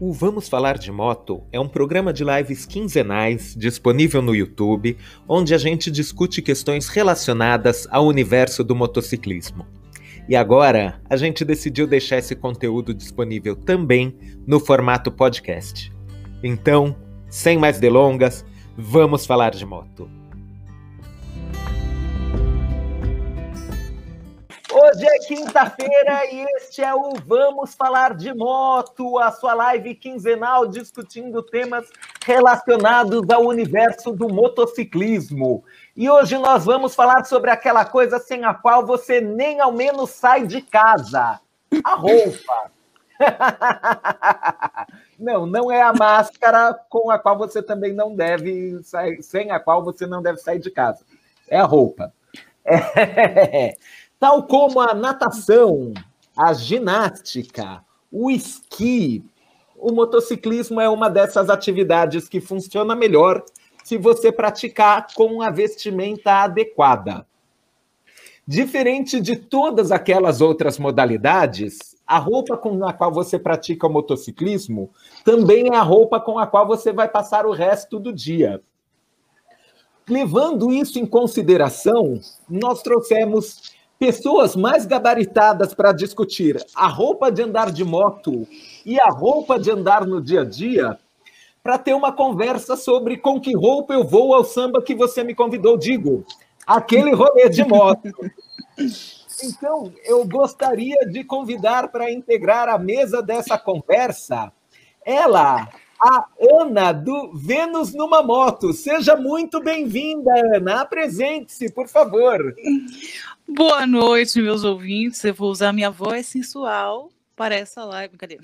O Vamos Falar de Moto é um programa de lives quinzenais disponível no YouTube, onde a gente discute questões relacionadas ao universo do motociclismo. E agora a gente decidiu deixar esse conteúdo disponível também no formato podcast. Então, sem mais delongas, vamos falar de moto. Hoje é quinta-feira e este é o Vamos Falar de Moto, a sua live quinzenal discutindo temas relacionados ao universo do motociclismo. E hoje nós vamos falar sobre aquela coisa sem a qual você nem ao menos sai de casa: a roupa. não, não é a máscara com a qual você também não deve sair, sem a qual você não deve sair de casa. É a roupa. É. Tal como a natação, a ginástica, o esqui, o motociclismo é uma dessas atividades que funciona melhor se você praticar com a vestimenta adequada. Diferente de todas aquelas outras modalidades, a roupa com a qual você pratica o motociclismo também é a roupa com a qual você vai passar o resto do dia. Levando isso em consideração, nós trouxemos pessoas mais gabaritadas para discutir a roupa de andar de moto e a roupa de andar no dia a dia, para ter uma conversa sobre com que roupa eu vou ao samba que você me convidou, digo, aquele rolê de moto. Então, eu gostaria de convidar para integrar a mesa dessa conversa ela, a Ana do Vênus numa Moto. Seja muito bem-vinda, Ana. Apresente-se, por favor. Boa noite, meus ouvintes. Eu vou usar minha voz sensual para essa live. Cadê?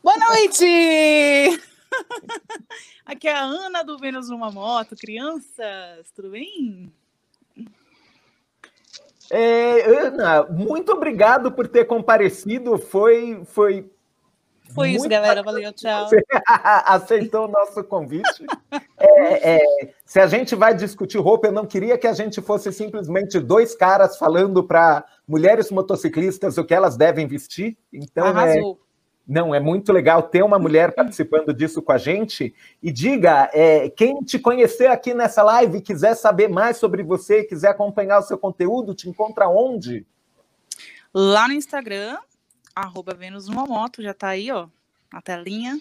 Boa noite! Aqui é a Ana do Vênus numa Moto. Crianças, tudo bem? É, Ana, muito obrigado por ter comparecido. Foi, foi foi isso, galera. Valeu, tchau. Você aceitou o nosso convite. É, é, se a gente vai discutir roupa, eu não queria que a gente fosse simplesmente dois caras falando para mulheres motociclistas o que elas devem vestir. Então, é, Arrasou. É, não, é muito legal ter uma mulher participando disso com a gente. E diga, é, quem te conhecer aqui nessa live, quiser saber mais sobre você, quiser acompanhar o seu conteúdo, te encontra onde? Lá no Instagram, arroba Vênus numa moto, já está aí, ó, na telinha.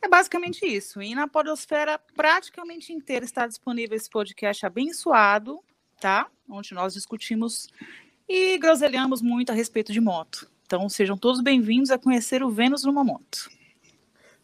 É basicamente isso. E na podosfera praticamente inteira está disponível esse podcast abençoado, tá? Onde nós discutimos e groselhamos muito a respeito de moto. Então sejam todos bem-vindos a conhecer o Vênus numa moto.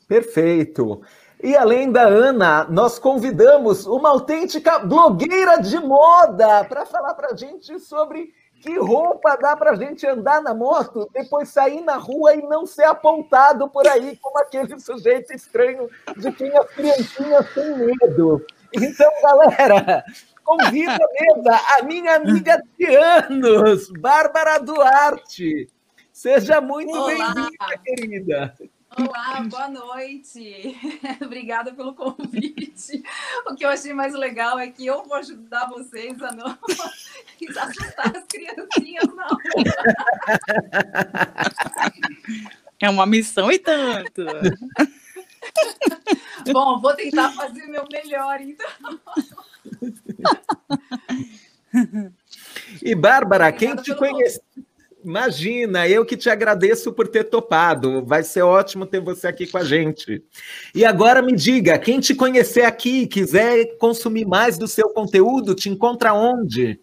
Perfeito. E além da Ana, nós convidamos uma autêntica blogueira de moda para falar para a gente sobre que roupa dá para a gente andar na moto, depois sair na rua e não ser apontado por aí como aquele sujeito estranho de quem as criancinhas têm medo? Então, galera, convido a mesa a minha amiga de anos, Bárbara Duarte. Seja muito bem-vinda, querida. Olá, boa noite. Obrigada pelo convite. O que eu achei mais legal é que eu vou ajudar vocês a não assustar as criancinhas, não. É uma missão e tanto. Bom, vou tentar fazer meu melhor, então. E Bárbara, quem te conhece? Imagina, eu que te agradeço por ter topado. Vai ser ótimo ter você aqui com a gente. E agora me diga, quem te conhecer aqui, quiser consumir mais do seu conteúdo, te encontra onde?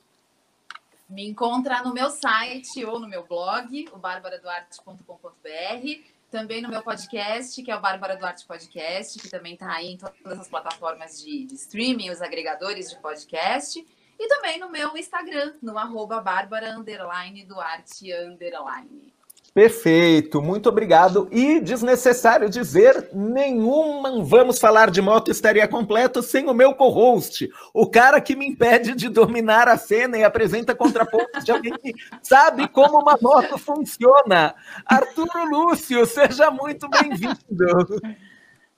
Me encontra no meu site ou no meu blog, o barbaraduarte.com.br, também no meu podcast, que é o Bárbara Duarte Podcast, que também está aí em todas as plataformas de, de streaming, os agregadores de podcast. E também no meu Instagram, no arroba Bárbara underline Duarte underline. Perfeito, muito obrigado. E desnecessário dizer, nenhuma Vamos Falar de Moto estaria completo sem o meu co-host, o cara que me impede de dominar a cena e apresenta contrapontos de alguém que sabe como uma moto funciona. Arturo Lúcio, seja muito bem-vindo.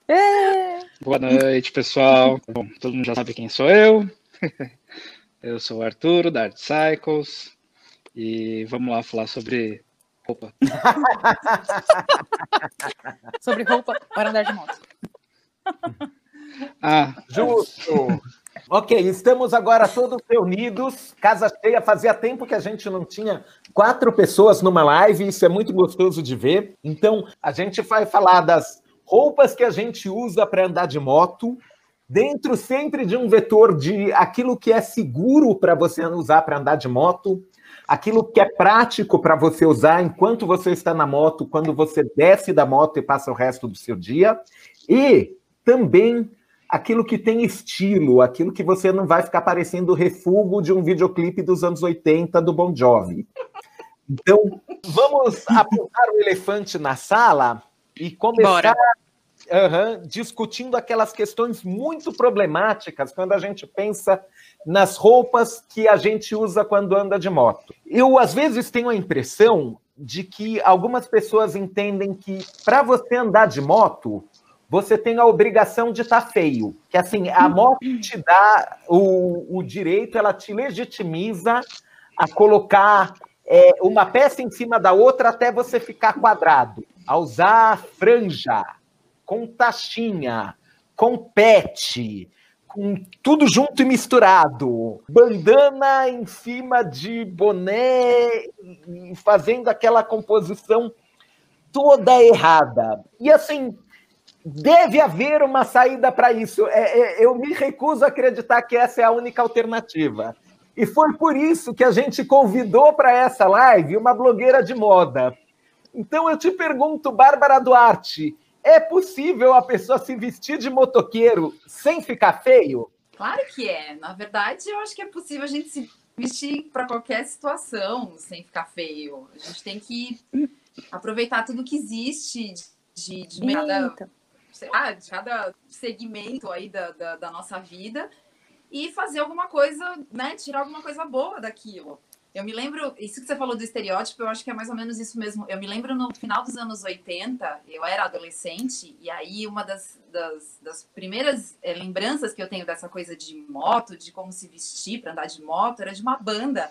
É. Boa noite, pessoal. Bom, todo mundo já sabe quem sou eu. Eu sou o Arturo, da Art Cycles, e vamos lá falar sobre roupa. Sobre roupa para andar de moto. Ah, justo. Ok, estamos agora todos reunidos, casa cheia. Fazia tempo que a gente não tinha quatro pessoas numa live, isso é muito gostoso de ver. Então, a gente vai falar das roupas que a gente usa para andar de moto, dentro sempre de um vetor de aquilo que é seguro para você usar para andar de moto, aquilo que é prático para você usar enquanto você está na moto, quando você desce da moto e passa o resto do seu dia, e também aquilo que tem estilo, aquilo que você não vai ficar parecendo o refúgio de um videoclipe dos anos 80 do Bon Jovi. Então, vamos apontar o elefante na sala e começar uhum, discutindo aquelas questões muito problemáticas quando a gente pensa nas roupas que a gente usa quando anda de moto. Eu, às vezes, tenho a impressão de que algumas pessoas entendem que para você andar de moto, você tem a obrigação de estar tá feio. Que assim, a moto te dá o, o direito, ela te legitimiza a colocar é, uma peça em cima da outra até você ficar quadrado. A usar franja, com taxinha, com pet, com tudo junto e misturado. Bandana em cima de boné, fazendo aquela composição toda errada. E assim, Deve haver uma saída para isso. É, é, eu me recuso a acreditar que essa é a única alternativa. E foi por isso que a gente convidou para essa live uma blogueira de moda. Então eu te pergunto, Bárbara Duarte, é possível a pessoa se vestir de motoqueiro sem ficar feio? Claro que é. Na verdade, eu acho que é possível a gente se vestir para qualquer situação sem ficar feio. A gente tem que aproveitar tudo que existe de, de merda sei lá, de cada segmento aí da, da, da nossa vida e fazer alguma coisa, né? Tirar alguma coisa boa daquilo. Eu me lembro, isso que você falou do estereótipo, eu acho que é mais ou menos isso mesmo. Eu me lembro no final dos anos 80, eu era adolescente, e aí uma das, das, das primeiras é, lembranças que eu tenho dessa coisa de moto, de como se vestir para andar de moto, era de uma banda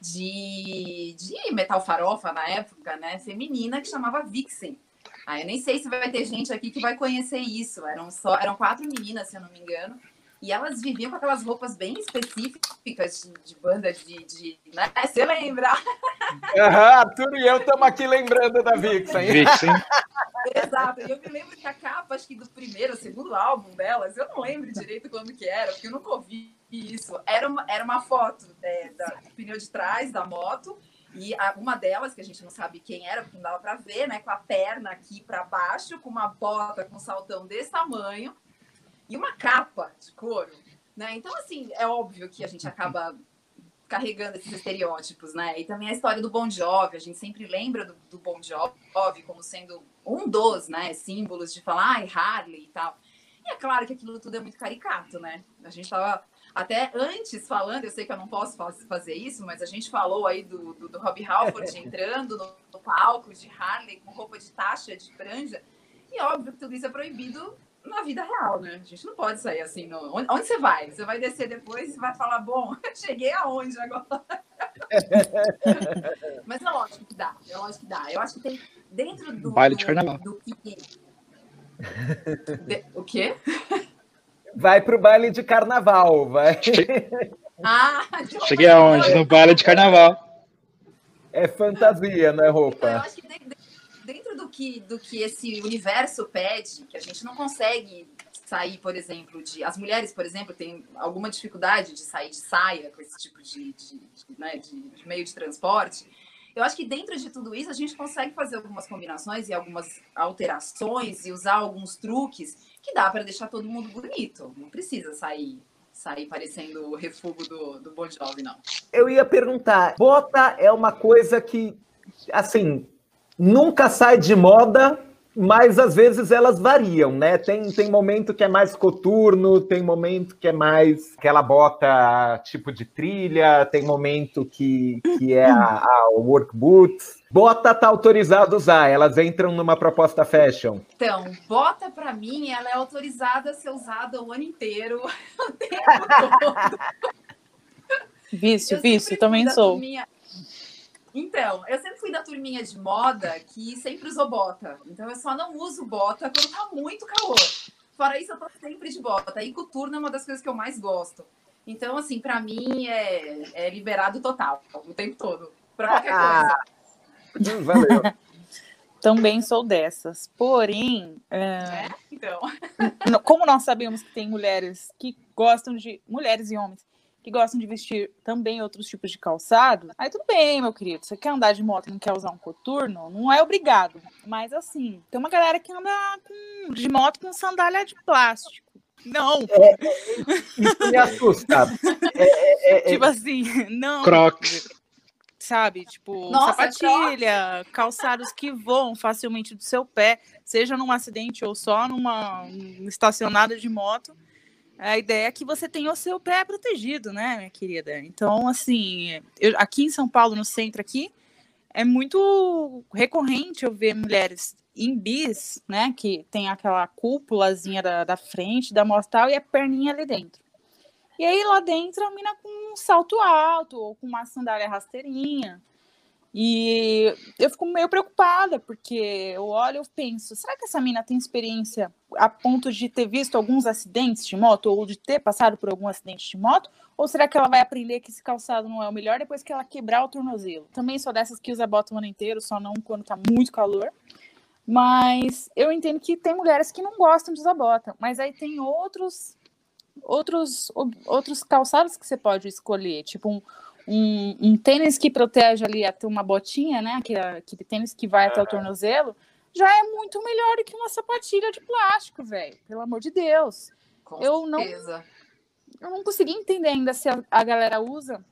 de, de metal farofa na época, né? Feminina, que chamava Vixen. Ah, eu nem sei se vai ter gente aqui que vai conhecer isso. Eram só, eram quatro meninas, se eu não me engano. E elas viviam com aquelas roupas bem específicas de, de banda de, de né? Você lembra? Uhum, Arthur e eu estamos aqui lembrando da Vixen. Vixen. Exato. E eu me lembro que a capa, acho que do primeiro, segundo álbum delas, eu não lembro direito quando que era, porque eu nunca ouvi isso. Era uma, era uma foto é, da, do pneu de trás da moto e uma delas, que a gente não sabe quem era, porque não dava para ver, né? Com a perna aqui para baixo, com uma bota com um saltão desse tamanho e uma capa de couro, né? Então, assim, é óbvio que a gente acaba carregando esses estereótipos, né? E também a história do Bon Jovi, a gente sempre lembra do, do Bon Jovi como sendo um dos, né, símbolos de falar, ai, Harley e tal. E é claro que aquilo tudo é muito caricato, né? A gente tava até antes falando, eu sei que eu não posso fazer isso, mas a gente falou aí do, do, do Rob Halford entrando no, no, palco de Harley com roupa de taxa, de franja. E óbvio que tudo isso é proibido na vida real, né? A gente não pode sair assim. No... Onde, onde você vai? Você vai descer depois e vai falar, bom, cheguei aonde agora? mas é lógico que dá, é lógico que dá. Eu acho que tem dentro do. Baile de carnaval. Do, do que... De... O quê? vai para o baile de carnaval, vai. Ah, Cheguei aonde? No baile de carnaval. É fantasia, não é roupa? Eu acho que que, do que esse universo pede, que a gente não consegue sair, por exemplo, de. As mulheres, por exemplo, têm alguma dificuldade de sair de saia com esse tipo de, de, de, né, de meio de transporte. Eu acho que dentro de tudo isso a gente consegue fazer algumas combinações e algumas alterações e usar alguns truques que dá para deixar todo mundo bonito. Não precisa sair sair parecendo o refúgio do, do Bon Jovi, não. Eu ia perguntar, bota é uma coisa que, assim, nunca sai de moda, mas às vezes elas variam, né? Tem, tem momento que é mais coturno, tem momento que é mais aquela bota tipo de trilha, tem momento que, que é a, a work boots. Bota tá autorizado a usar, elas entram numa proposta fashion. Então, bota para mim, ela é autorizada a ser usada o ano inteiro, o tempo todo. Vício, eu vício, também sou. Minha Então, eu sempre fui da turminha de moda que sempre usou bota. Então, eu só não uso bota quando tá muito calor. Fora isso, eu tô sempre de bota. E coturno é uma das coisas que eu mais gosto. Então, assim, para mim é, é, liberado total, o tempo todo. Pra qualquer ah, coisa. Valeu. Também sou dessas. Porém, é... É? Então. como nós sabemos que tem mulheres que gostam de. Mulheres e homens que gostam de vestir também outros tipos de calçado, aí tudo bem, meu querido. Você quer andar de moto e não quer usar um coturno? Não é obrigado. Mas assim, tem uma galera que anda com, de moto com sandália de plástico. Não! É, isso me assusta. É, é, é, tipo assim, não. Crocs. Sabe? Tipo, Nossa, sapatilha, crocs. calçados que voam facilmente do seu pé, seja num acidente ou só numa estacionada de moto a ideia é que você tenha o seu pé protegido, né, minha querida? Então, assim, eu, aqui em São Paulo, no centro aqui, é muito recorrente eu ver mulheres em bis, né, que tem aquela cúpulazinha da, da frente, da mostal e a perninha ali dentro. E aí lá dentro a mina com um salto alto ou com uma sandália rasteirinha. E eu fico meio preocupada, porque eu olho e penso, será que essa mina tem experiência a ponto de ter visto alguns acidentes de moto, ou de ter passado por algum acidente de moto? Ou será que ela vai aprender que esse calçado não é o melhor depois que ela quebrar o tornozelo? Também sou dessas que usa bota o ano inteiro, só não quando tá muito calor. Mas eu entendo que tem mulheres que não gostam de usar bota, mas aí tem outros outros outros calçados que você pode escolher, tipo um, um, um, tênis que protege ali até uma botinha, né? Aquele, aquele tênis que vai até o tornozelo, já é muito melhor do que uma sapatilha de plástico, velho. Pelo amor de Deus. Com eu certeza. não, eu não consegui entender ainda se a, a galera usa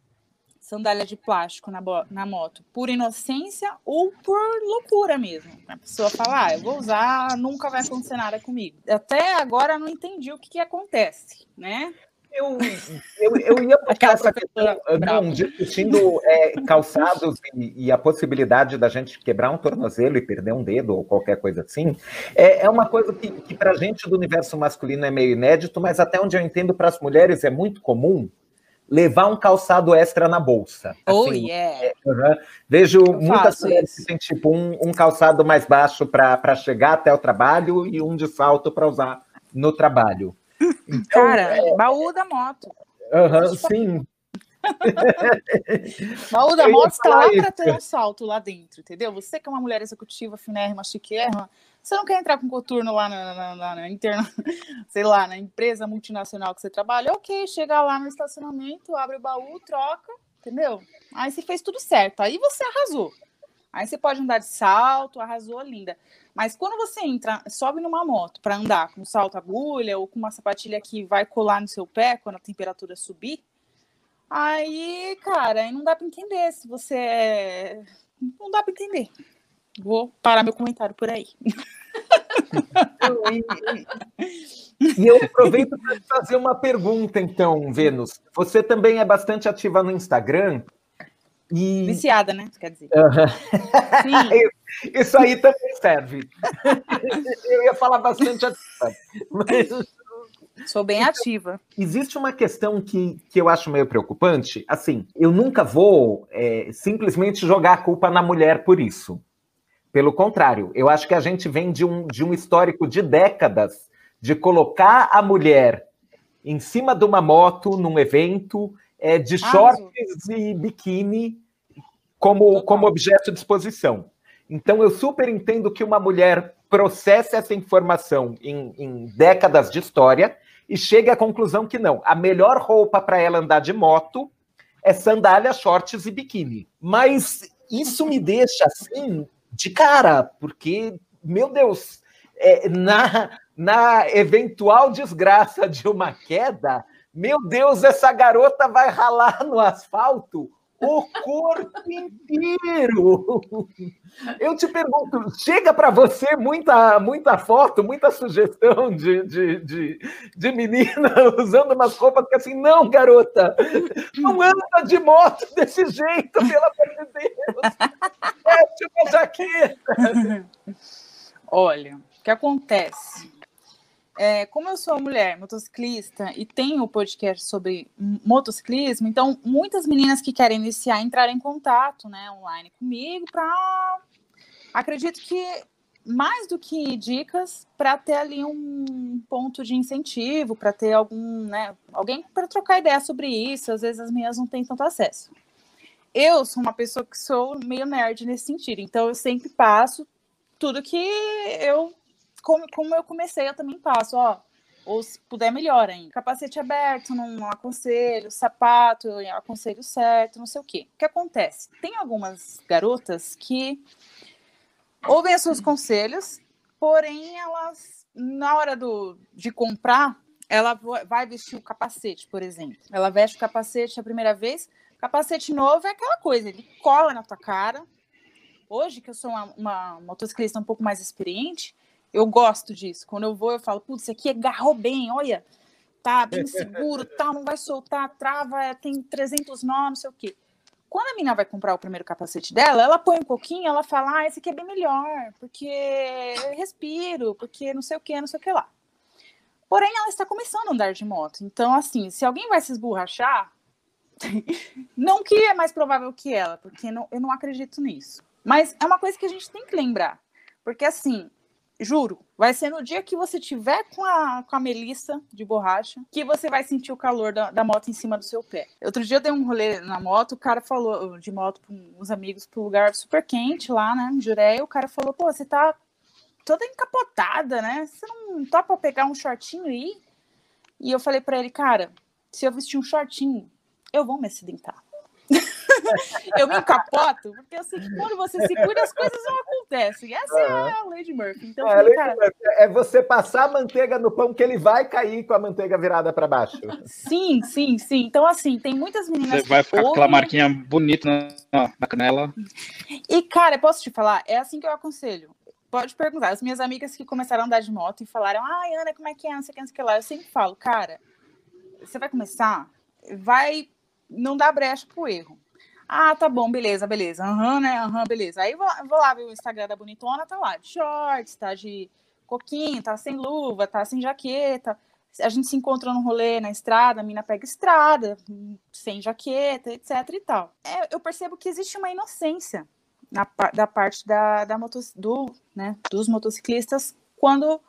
sandália de plástico na, na moto por inocência ou por loucura mesmo. A pessoa fala, ah, eu vou usar, nunca vai acontecer nada comigo. Até agora eu não entendi o que, que acontece, né? Eu, eu, eu ia botar essa questão, não, discutindo é, calçados e, e, a possibilidade da gente quebrar um tornozelo e perder um dedo ou qualquer coisa assim. É, é uma coisa que, que para a gente do universo masculino é meio inédito, mas até onde eu entendo, para as mulheres é muito comum levar um calçado extra na bolsa. Assim, oh, yeah. É, uhum. Vejo eu muitas mulheres que têm tipo um, um calçado mais baixo para chegar até o trabalho e um de salto para usar no trabalho. Então, Cara, é... baú da moto. Uhum, sim. baú da moto está lá para ter um salto lá dentro, entendeu? Você que é uma mulher executiva, finérrima, chiquérrima, você não quer entrar com coturno lá na, na, na, na interna, sei lá, na empresa multinacional que você trabalha, ok, chega lá no estacionamento, abre o baú, troca, entendeu? Aí você fez tudo certo, aí você arrasou. Aí você pode andar de salto, arrasou, linda. Mas quando você entra, sobe numa moto para andar com salto agulha ou com uma sapatilha que vai colar no seu pé quando a temperatura subir, aí, cara, aí não dá para entender se você é... não dá para entender. Vou parar meu comentário por aí. e eu aproveito para fazer uma pergunta, então, Vênus. Você também é bastante ativa no Instagram? E... Viciada, né? Quer dizer. Sim. Isso aí também serve. Eu ia falar bastante ativa. Mas... Sou bem então, ativa. Existe uma questão que, que eu acho meio preocupante. Assim, eu nunca vou é, simplesmente jogar a culpa na mulher por isso. Pelo contrário, eu acho que a gente vem de um, de um histórico de décadas de colocar a mulher em cima de uma moto num evento é, de ah, shorts e biquíni como, como objeto de exposição. Então, eu super entendo que uma mulher processe essa informação em, em décadas de história e chegue à conclusão que não, a melhor roupa para ela andar de moto é sandália, shorts e biquíni. Mas isso me deixa assim de cara, porque, meu Deus, é, na, na eventual desgraça de uma queda, meu Deus, essa garota vai ralar no asfalto o corpo inteiro. Eu te pergunto, chega para você muita, muita foto, muita sugestão de, de, de, de, menina usando umas roupas que assim, não, garota, não anda de moto desse jeito, pelo amor de Deus. É uma jaqueta. Olha, o que acontece? É, como eu sou mulher motociclista e tenho podcast sobre motociclismo, então muitas meninas que querem iniciar entraram em contato, né, online comigo para acredito que mais do que dicas para ter ali um ponto de incentivo, para ter algum, né, alguém para trocar ideia sobre isso. Às vezes as meninas não têm tanto acesso. Eu sou uma pessoa que sou meio nerd nesse sentido, então eu sempre passo tudo que eu como, como eu comecei, eu também passo, ó. Ou se puder, melhor ainda. Capacete aberto, não aconselho, sapato, aconselho certo, não sei o quê. O que acontece? Tem algumas garotas que ouvem os seus conselhos, porém elas, na hora do, de comprar, ela vai vestir o capacete, por exemplo. Ela veste o capacete a primeira vez, capacete novo é aquela coisa, ele cola na tua cara. Hoje, que eu sou uma, uma motociclista um pouco mais experiente, eu gosto disso. Quando eu vou, eu falo, putz, isso aqui agarrou bem, olha, tá bem seguro, tal, não vai soltar, trava, tem 300 nó, não sei o quê. Quando a menina vai comprar o primeiro capacete dela, ela põe um pouquinho, ela fala, ah, esse aqui é bem melhor, porque eu respiro, porque não sei o que, não sei o que lá. Porém, ela está começando a andar de moto. Então, assim, se alguém vai se esborrachar, não que é mais provável que ela, porque não, eu não acredito nisso. Mas é uma coisa que a gente tem que lembrar. Porque, assim, Juro, vai ser no dia que você tiver com a, com a Melissa de borracha que você vai sentir o calor da, da moto em cima do seu pé. Outro dia eu dei um rolê na moto, o cara falou, de moto com uns amigos um lugar super quente lá, né, em Jureia, o cara falou, pô, você tá toda encapotada, né? Você não topa pegar um shortinho aí? E eu falei para ele, cara, se eu vestir um shortinho, eu vou me acidentar. eu me encapoto, porque eu sei que quando você se cuida, as coisas não acontecem. Essa é a lei de Murphy. Então, é, assim, cara... é você passar a manteiga no pão que ele vai cair com a manteiga virada para baixo. Sim, sim, sim. Então, assim, tem muitas meninas. Você vai ficar com aquela marquinha bonita na, na canela. E, cara, posso te falar? É assim que eu aconselho pode perguntar. As minhas amigas que começaram a andar de moto e falaram, ai, Ana, como é que é? Não sei o que, não sei o que lá. Eu sempre falo, cara, você vai começar, vai não dá brecha pro erro. Ah, tá bom, beleza, beleza. Aham, uhum, né? Aham, uhum, beleza. Aí vou, vou lá ver o Instagram da bonitona, tá lá de shorts, tá de coquinho, tá sem luva, tá sem jaqueta. A gente se encontra no rolê na estrada, a mina pega estrada, sem jaqueta, etc e tal. É, eu percebo que existe uma inocência na, da parte da, da motos, do, né, dos motociclistas quando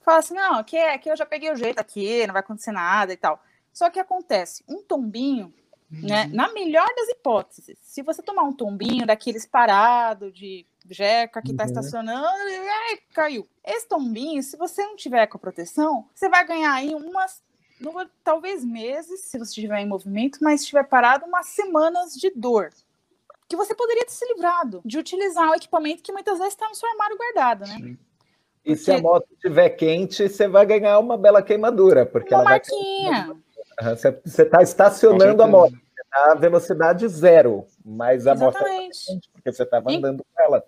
fala assim, não, aqui, é, aqui eu já peguei o jeito aqui, não vai acontecer nada e tal. Só que acontece, um tombinho né? Uhum. Na melhor das hipóteses, se você tomar um tombinho daqueles parado de jeca que está uhum. estacionando, ai, caiu. Esse tombinho, se você não tiver com a proteção, você vai ganhar aí umas, talvez meses, se você estiver em movimento, mas estiver parado, umas semanas de dor. Que você poderia ter se livrado de utilizar o equipamento que muitas vezes está no seu armário guardado, né? Sim. E se a moto estiver quente, você vai ganhar uma bela queimadura, porque uma ela marquinha. vai você está estacionando a moto, a velocidade zero, mas a moto tá porque você estava andando com ela.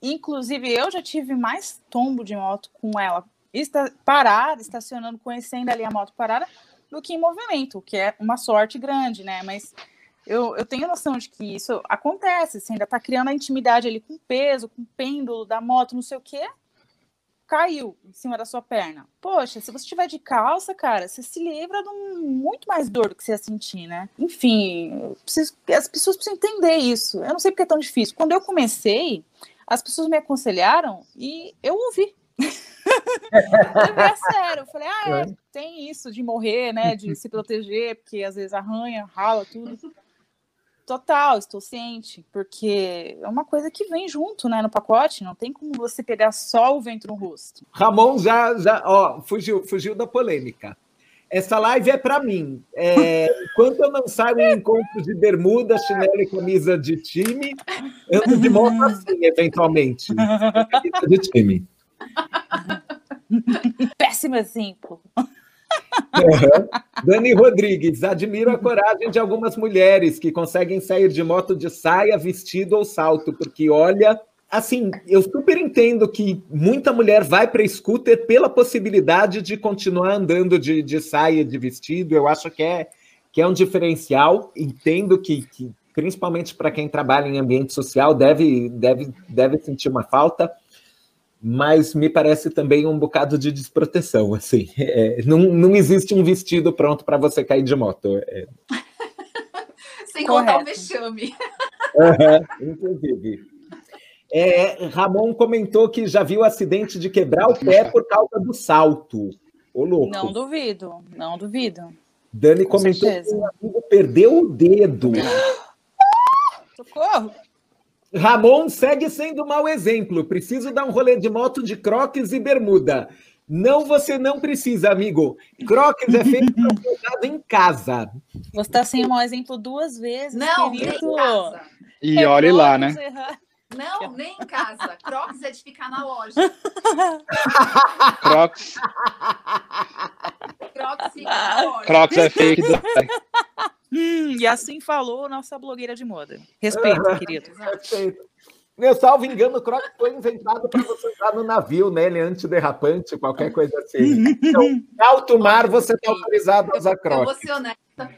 Inclusive, eu já tive mais tombo de moto com ela está parada, estacionando, conhecendo ali a moto parada, do que em movimento, que é uma sorte grande, né? Mas eu, eu tenho noção de que isso acontece, você ainda está criando a intimidade ali com o peso, com o pêndulo da moto, não sei o quê, caiu em cima da sua perna. Poxa, se você estiver de calça, cara, você se livra de um, muito mais dor do que você ia sentir, né? Enfim, preciso, as pessoas precisam entender isso. Eu não sei porque é tão difícil. Quando eu comecei, as pessoas me aconselharam e eu ouvi. é sério, eu falei, ah, é, tem isso de morrer, né? De se proteger, porque às vezes arranha, rala, tudo. Total, estou ciente, porque é uma coisa que vem junto, né, no pacote, não tem como você pegar só o vento no rosto. Ramon já, já ó, fugiu, fugiu da polêmica. Essa live é para mim. É, enquanto eu não saio em encontro de bermuda, chinelo e camisa de time, eu ando de moto assim, eventualmente. Camisa de time. Péssimo exemplo. Dani Rodrigues, admiro a coragem de algumas mulheres que conseguem sair de moto de saia, vestido ou salto, porque olha, assim, eu super entendo que muita mulher vai para scooter pela possibilidade de continuar andando de, de saia, de vestido. Eu acho que é, que é um diferencial. Entendo que, que principalmente para quem trabalha em ambiente social, deve, deve, deve sentir uma falta mas me parece também um bocado de desproteção, assim. É, não, não existe um vestido pronto para você cair de moto. É. Sem contar o vexame. Uhum, inclusive. É, Ramon comentou que já viu o acidente de quebrar o pé por causa do salto. Ô, louco. Não duvido, não duvido. Dani Com comentou certeza. que o amigo perdeu o dedo. Socorro! Ramon segue sendo mau exemplo. Preciso dar um rolê de moto de croques e bermuda. Não, você não precisa, amigo. Croques é feito para em casa. Você está sendo mau exemplo duas vezes, não, querido. Nem em casa. E é olhe lá, né? Não, nem em casa. Crocs é de ficar na loja. Crocs. Crocs fica na loja. Crocs é fake. Hum, e assim falou nossa blogueira de moda. Respeito, querido. Respeito. Meu salvo engano, o Crocs foi inventado para você usar no navio, né? Ele é antiderrapante, qualquer coisa assim. Então, em alto mar, você está autorizado a usar Crocs. Eu vou ser honesta.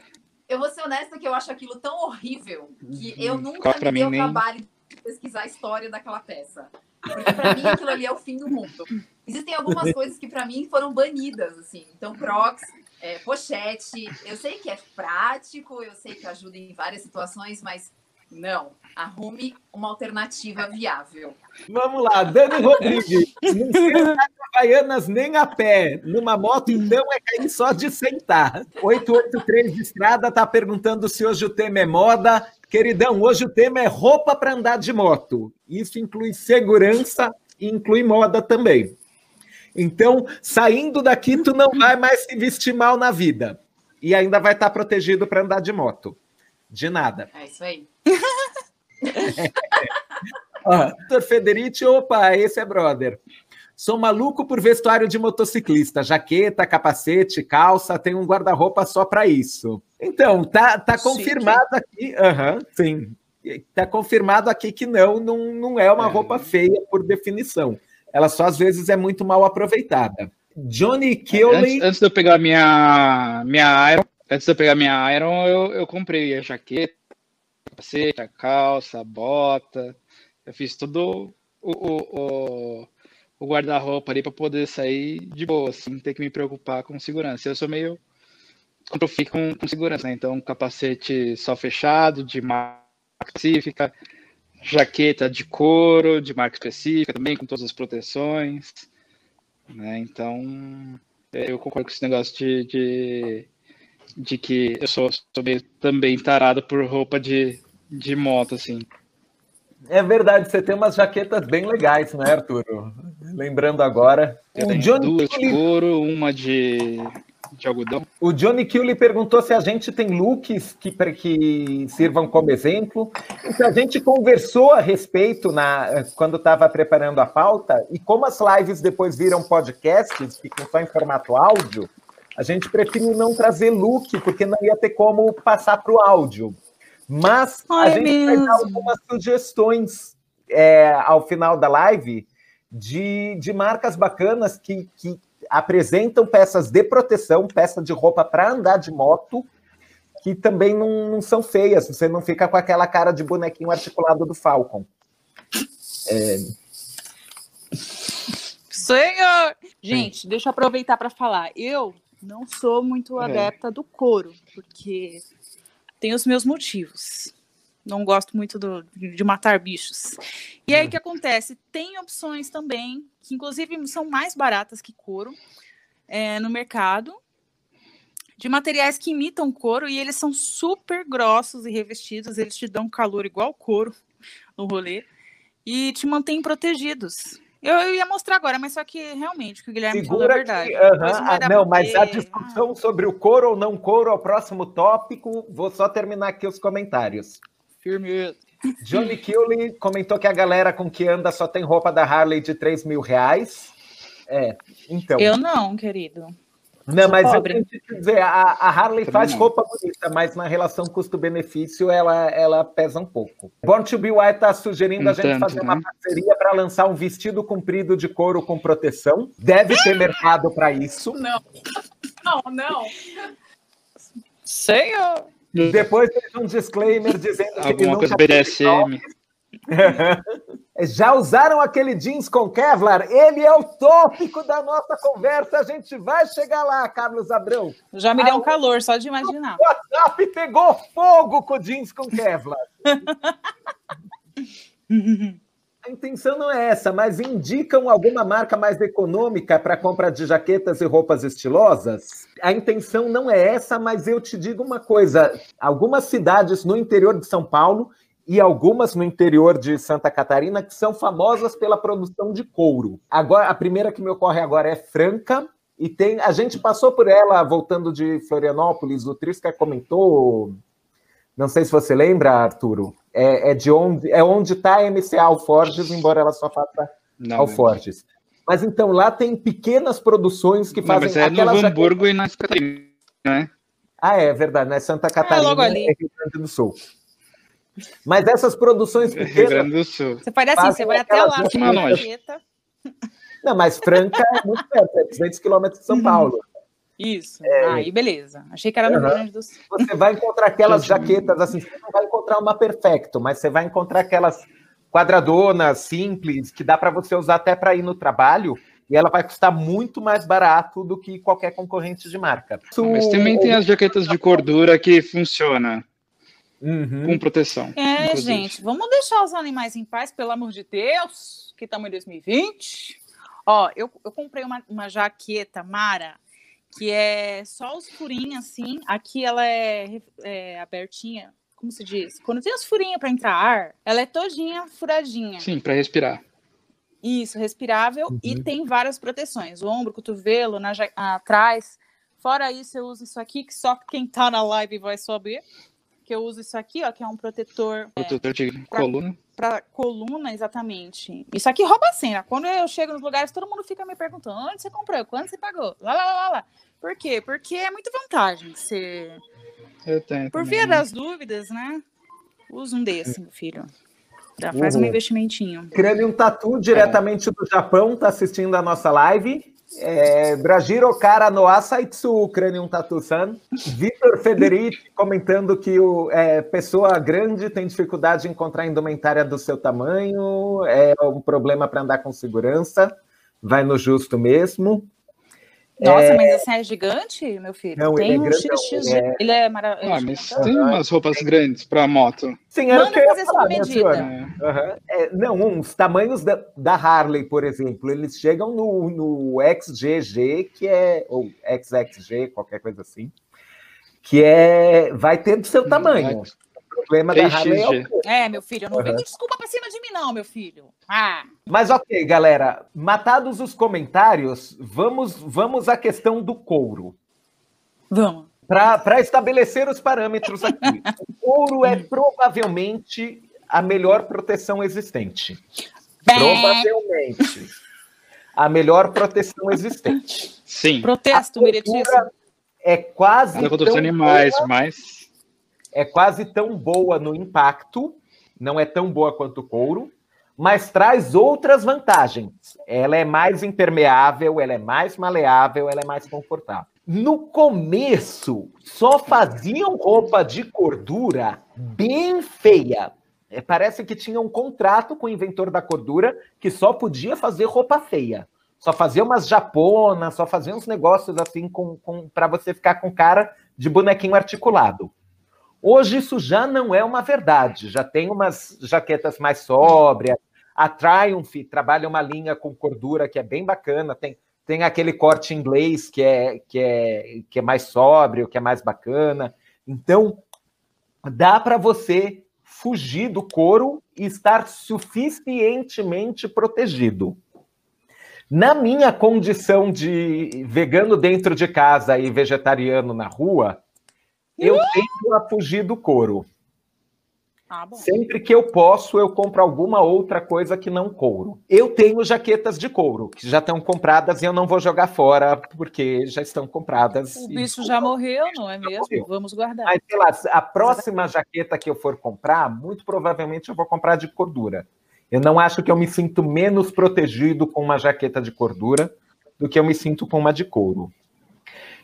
Eu vou ser honesta que eu acho aquilo tão horrível que eu nunca me dei o trabalho de pesquisar a história daquela peça. Porque para mim aquilo ali é o fim do mundo. Existem algumas coisas que para mim foram banidas, assim. Então, Crocs, é, pochete, eu sei que é prático, eu sei que ajuda em várias situações, mas não. Arrume uma alternativa viável. Vamos lá, Dani Rodrigues. Não sei Havaianas nem a pé. Numa moto, então, é cair só de sentar. 883 de estrada está perguntando se hoje o tema é moda. Queridão, hoje o tema é roupa para andar de moto. Isso inclui segurança e inclui moda também. Então, saindo daqui, tu não vai mais se vestir mal na vida. E ainda vai estar protegido para andar de moto. De nada. É isso aí. Vitor Federici, opa, esse é brother. Sou maluco por vestuário de motociclista, jaqueta, capacete, calça, tem um guarda-roupa só para isso. Então, tá, tá confirmado aqui, uhum, sim, tá confirmado aqui que não, não, não é uma é. roupa feia por definição. Ela só às vezes é muito mal aproveitada. Johnny Killing. Antes, antes de eu pegar minha minha Iron, antes de eu pegar minha Iron, eu, eu comprei a jaqueta, capacete, a calça, a bota. Eu fiz todo o, o, o, o guarda-roupa ali para poder sair de boa, assim, ter que me preocupar com segurança. Eu sou meio eu fico com, com segurança, né? Então, capacete só fechado, de marca específica, jaqueta de couro, de marca específica também, com todas as proteções. Né? Então, eu concordo com esse negócio de, de, de que eu sou, sou meio também tarado por roupa de, de moto, assim. É verdade, você tem umas jaquetas bem legais, né, Arturo? Lembrando agora. Eu Johnny duas de couro, uma de, de algodão. O Johnny Kill perguntou se a gente tem looks que, que sirvam como exemplo. Então, a gente conversou a respeito na, quando estava preparando a pauta, e como as lives depois viram podcasts, ficam só em formato áudio, a gente preferiu não trazer look, porque não ia ter como passar para o áudio. Mas Ai, a gente mesmo. vai dar algumas sugestões é, ao final da live de, de marcas bacanas que, que apresentam peças de proteção, peça de roupa para andar de moto, que também não, não, são feias, você não fica com aquela cara de bonequinho articulado do Falcon. É... Senhor! Gente, deixa eu aproveitar para falar. Eu não sou muito é. adepta do couro, porque tem os meus motivos. Não gosto muito do, de matar bichos. E aí o que acontece? Tem opções também, que inclusive são mais baratas que couro é, no mercado, de materiais que imitam couro e eles são super grossos e revestidos, eles te dão calor igual couro no rolê e te mantêm protegidos. Eu, eu, ia mostrar agora, mas só que realmente o que o Guilherme Segura falou é verdade. Que, uh -huh. ah, não, mas a discussão ah. sobre o couro ou não couro é o próximo tópico. Vou só terminar aqui os comentários. Firme. Johnny Killy comentou que a galera com que anda só tem roupa da Harley de 3 mil reais. É, então. Eu não, querido. Não, mas pobre. eu tenho que dizer, a, a Harley Também faz não. roupa bonita, mas na relação custo-benefício ela, ela pesa um pouco. Born to Be White está sugerindo um a gente tanto, fazer né? uma parceria para lançar um vestido comprido de couro com proteção. Deve ter mercado para isso. Não, não, não. Senhor! Depois tem um disclaimer dizendo Alguma que coisa BDSM. Já usaram aquele jeans com Kevlar? Ele é o tópico da nossa conversa. A gente vai chegar lá, Carlos Abrão. Já me deu um calor, só de imaginar. O WhatsApp pegou fogo com jeans com Kevlar. A intenção não é essa, mas indicam alguma marca mais econômica para compra de jaquetas e roupas estilosas? A intenção não é essa, mas eu te digo uma coisa: algumas cidades no interior de São Paulo e algumas no interior de Santa Catarina que são famosas pela produção de couro. Agora, a primeira que me ocorre agora é Franca. E tem, a gente passou por ela voltando de Florianópolis, o Trisca comentou, não sei se você lembra, Arturo, é, é de onde é onde está a MCA Alforges, embora ela só faça não, Alforges. Mas então lá tem pequenas produções que fazem. Não, mas é no Hamburgo jaquetas... e na Santa Catarina, né? Ah, é verdade, né? Santa Catarina é, logo ali. é Rio Grande do Sul. Mas essas produções pequenas. Rio Grande do Sul. Você faz assim, você vai até lá, você Não, mas Franca é muito perto, é 200 quilômetros de São Paulo. Isso. É... Aí, beleza. Achei que era no Rio Grande do Sul. Você vai encontrar aquelas jaquetas assim, você não vai encontrar uma perfecto, mas você vai encontrar aquelas quadradonas simples que dá para você usar até para ir no trabalho. E ela vai custar muito mais barato do que qualquer concorrente de marca. Mas também tem as jaquetas de cordura que funciona. Uhum. Com proteção. É, inclusive. gente, vamos deixar os animais em paz, pelo amor de Deus, que estamos em 2020. Ó, eu, eu comprei uma, uma jaqueta Mara, que é só os furinhos assim. Aqui ela é, é abertinha, como se diz? Quando tem os furinhos para entrar ar, ela é todinha furadinha. Sim, para respirar. Isso, respirável uhum. e tem várias proteções: o ombro, cotovelo, na, atrás. Fora isso, eu uso isso aqui, que só quem tá na live vai saber que eu uso isso aqui, ó, que é um protetor. É, protetor é, de pra, coluna. Para coluna, exatamente. Isso aqui rouba a cena. Quando eu chego nos lugares, todo mundo fica me perguntando: onde você comprou? Quanto você pagou? Lá, lá, lá, lá. Por quê? Porque é muito vantagem você. Eu tenho. Por via das dúvidas, né? Usa um desse, meu filho. Já faz uhum. um investimentinho. Crânio Tatu, diretamente é. do Japão, tá assistindo a nossa live. É, Brajiro Kara no Asaitsu Cranium Tatu-san. Vitor Federici comentando que o, é, pessoa grande tem dificuldade em encontrar indumentária do seu tamanho, é um problema para andar com segurança, vai no justo mesmo. Nossa, é... mas assim é gigante, meu filho? Não, tem ele é um XX. É... Ele é maravilhoso. Ah, mas tem umas roupas grandes para moto. Sim, era Manda fazer essa medida. Uhum. É, não, uns tamanhos da, da, Harley, por exemplo, eles chegam no, no XGG, que é. ou XXG, qualquer coisa assim. Que é. Vai ter do seu hum, tamanho problema da Harley é o É, meu filho, não uhum. vem desculpa pra cima de mim, não, meu filho. Ah. Mas ok, galera. Matados os comentários, vamos, vamos à questão do couro. Vamos. Para estabelecer os parâmetros aqui. o couro é provavelmente a melhor proteção existente. Provavelmente. A melhor proteção existente. Sim. Protesto, meritíssimo. É quase. Não contra os animais, boa, mas é quase tão boa no impacto, não é tão boa quanto o couro, mas traz outras vantagens. Ela é mais impermeável, ela é mais maleável, ela é mais confortável. No começo, só faziam roupa de cordura bem feia. É, parece que tinha um contrato com o inventor da cordura que só podia fazer roupa feia. Só fazia umas japonas, só fazia uns negócios assim com, com para você ficar com cara de bonequinho articulado. Hoje isso já não é uma verdade, já tem umas jaquetas mais sóbrias. A Triumph trabalha uma linha com cordura que é bem bacana, tem, tem aquele corte inglês que é, que, é, que é mais sóbrio, que é mais bacana. Então, dá para você fugir do couro e estar suficientemente protegido. Na minha condição de vegano dentro de casa e vegetariano na rua, eu tendo a fugir do couro. Ah, Sempre que eu posso, eu compro alguma outra coisa que não couro. Eu tenho jaquetas de couro, que já estão compradas e eu não vou jogar fora, porque já estão compradas. O bicho já morreu, não é mesmo? Morreu. Vamos guardar. Mas, sei lá, a próxima jaqueta que eu for comprar, muito provavelmente eu vou comprar de cordura. Eu não acho que eu me sinto menos protegido com uma jaqueta de cordura do que eu me sinto com uma de couro.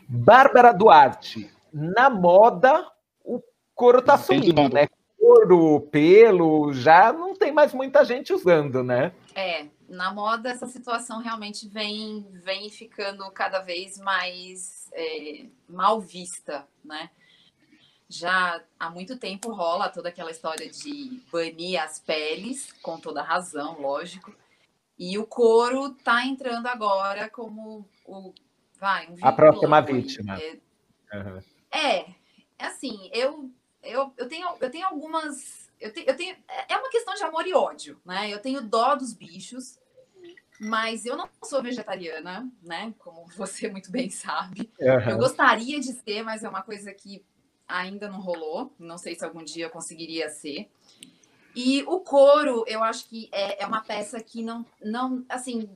Bárbara Duarte, na moda, o couro tá sumindo, né? couro, pelo, já não tem mais muita gente usando, né? É, na moda essa situação realmente vem, vem ficando cada vez mais é, mal vista, né? Já há muito tempo rola toda aquela história de banir as peles, com toda razão, lógico. E o couro está entrando agora como o vai um a próxima vítima. É, uhum. É, assim, eu, eu, eu tenho eu tenho algumas eu tenho, eu tenho é, é uma questão de amor e ódio, né? Eu tenho dó dos bichos, mas eu não sou vegetariana, né? Como você muito bem sabe. Uhum. Eu gostaria de ser, mas é uma coisa que ainda não rolou. Não sei se algum dia eu conseguiria ser. E o couro, eu acho que é, é uma peça que não, não, assim,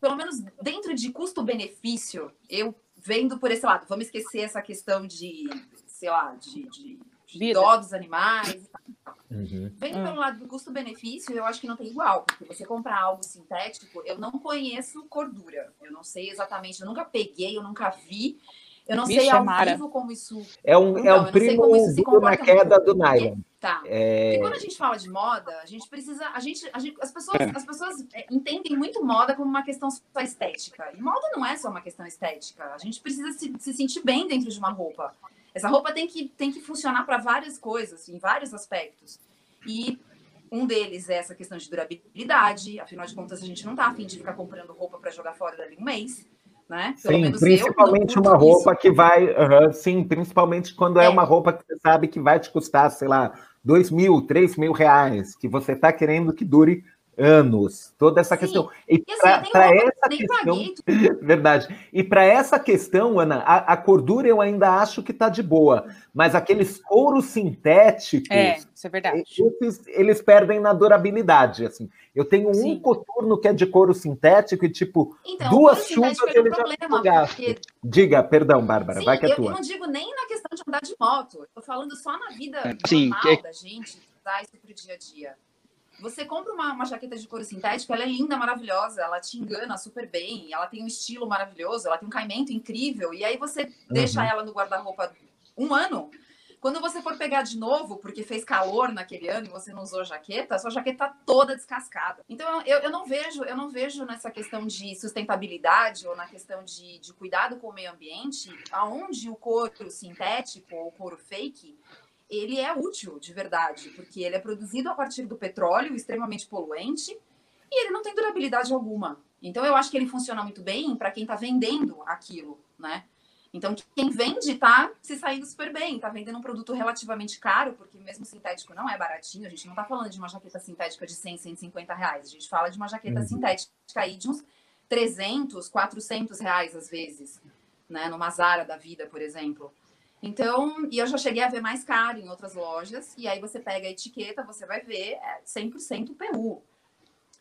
pelo menos dentro de custo-benefício, eu vendo por esse lado, vamos esquecer essa questão de, sei lá, de, de, de dó dos animais. Uhum. Vendo hum. pelo lado do custo-benefício, eu acho que não tem igual, porque você comprar algo sintético, eu não conheço cordura, eu não sei exatamente, eu nunca peguei, eu nunca vi. Eu não sei ao Mara. vivo como isso. É um, é um primo na queda do nylon. Tá. É... E quando a gente fala de moda, a gente precisa. A gente, a gente, as, pessoas, as pessoas é, entendem muito moda como uma questão só estética. E moda não é só uma questão estética. A gente precisa se, se sentir bem dentro de uma roupa. Essa roupa tem que, tem que funcionar para várias coisas, em vários aspectos. E um deles é essa questão de durabilidade. Afinal de contas, a gente não está afim de ficar comprando roupa para jogar fora dali um mês né? Pelo sim, principalmente uma roupa isso. que vai, sim, principalmente quando é. é. uma roupa que você sabe que vai te custar, sei lá, dois mil, três mil reais, que você está querendo que dure anos, toda essa Sim. questão. E, assim, para essa questão, verdade. E para essa questão, Ana, a, a, cordura eu ainda acho que está de boa, mas aqueles couros sintéticos, é, isso é verdade. Eles, eles perdem na durabilidade, assim. Eu tenho Sim. um coturno que é de couro sintético e tipo então, duas chuvas é ele um já porque... Diga, perdão, Bárbara, Sim, vai que é eu, tua. Eu não digo nem na questão de andar de moto, eu tô falando só na vida Sim, normal que... da gente, usar isso pro dia a dia. Você compra uma, uma jaqueta de couro sintético, ela é linda, maravilhosa, ela te engana super bem, ela tem um estilo maravilhoso, ela tem um caimento incrível, e aí você uhum. deixa ela no guarda-roupa um ano. Quando você for pegar de novo, porque fez calor naquele ano e você não usou jaqueta, sua jaqueta tá toda descascada. Então eu, eu não vejo, eu não vejo nessa questão de sustentabilidade ou na questão de, de cuidado com o meio ambiente, aonde o couro sintético ou o couro fake ele é útil de verdade, porque ele é produzido a partir do petróleo, extremamente poluente, e ele não tem durabilidade alguma. Então eu acho que ele funciona muito bem para quem está vendendo aquilo, né? Então quem vende está se saindo super bem, está vendendo um produto relativamente caro, porque mesmo sintético não é baratinho, a gente não está falando de uma jaqueta sintética de 100, 150 reais, a gente fala de uma jaqueta uhum. sintética aí de uns 300, 400 reais às vezes, né? Numa Zara da vida, por exemplo. Então, e eu já cheguei a ver mais caro em outras lojas, e aí você pega a etiqueta, você vai ver é 100% PU.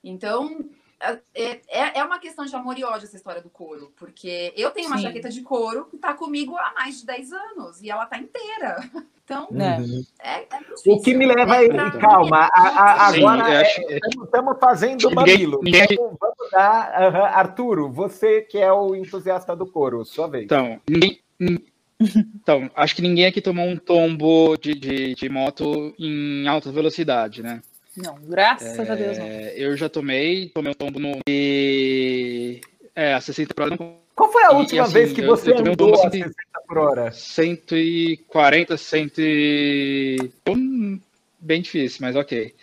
Então, é, é, é uma questão de amor e ódio essa história do couro, porque eu tenho uma Sim. jaqueta de couro que está comigo há mais de 10 anos, e ela está inteira. Então, uhum. é, é o que me leva aí, é calma, a, a, agora Sim, é, estamos fazendo mamilo. Ninguém... Então, vamos dar, uh, Arturo, você que é o entusiasta do couro, sua vez. Então, ninguém então, acho que ninguém aqui tomou um tombo de, de, de moto em alta velocidade, né? Não, graças é, a Deus não. É, eu já tomei, tomei um tombo no. E, é, a 60 por hora. Qual foi a última assim, vez que você eu, eu andou um a 60 por hora? 140, 100. Hum, bem difícil, mas ok.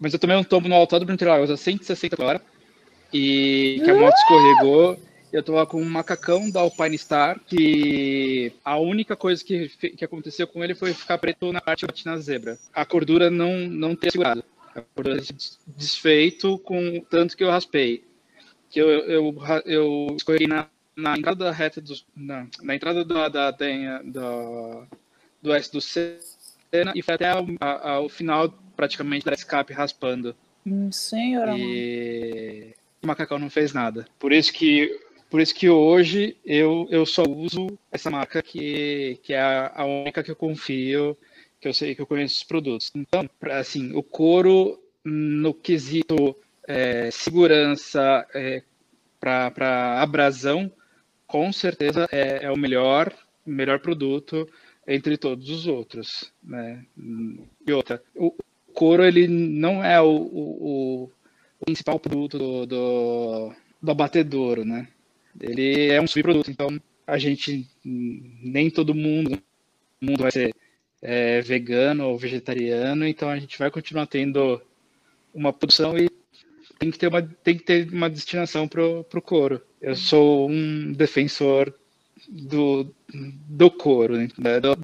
Mas eu tomei um tombo no Autódromo Interlagos a 160 por hora. E que a moto escorregou eu tava com um macacão da Alpine Star, que a única coisa que, que aconteceu com ele foi ficar preto na parte na zebra. A cordura não, não ter segurado. A cordura desfeito com tanto que eu raspei. Que eu, eu, eu escorri na, na entrada da reta do, na, na entrada da, da, da, da do S do Senna e foi até ao final praticamente da escape raspando. Hum, senhora. E o macacão não fez nada. Por isso que por isso que hoje eu, eu só uso essa marca que, que é a, única que eu confio, que eu sei que eu conheço os produtos. Então, assim, o couro no quesito é, segurança é, para abrasão, com certeza é, é, o melhor, melhor produto. entre todos os outros, né? E outra, o couro ele não é o, o, o principal produto do, do, do abatedouro, né? Ele é um subproduto, então a gente nem todo mundo, mundo vai ser é, vegano ou vegetariano, então a gente vai continuar tendo uma produção e tem que ter uma, tem que ter uma destinação para o couro. Eu sou um defensor do, do couro, né?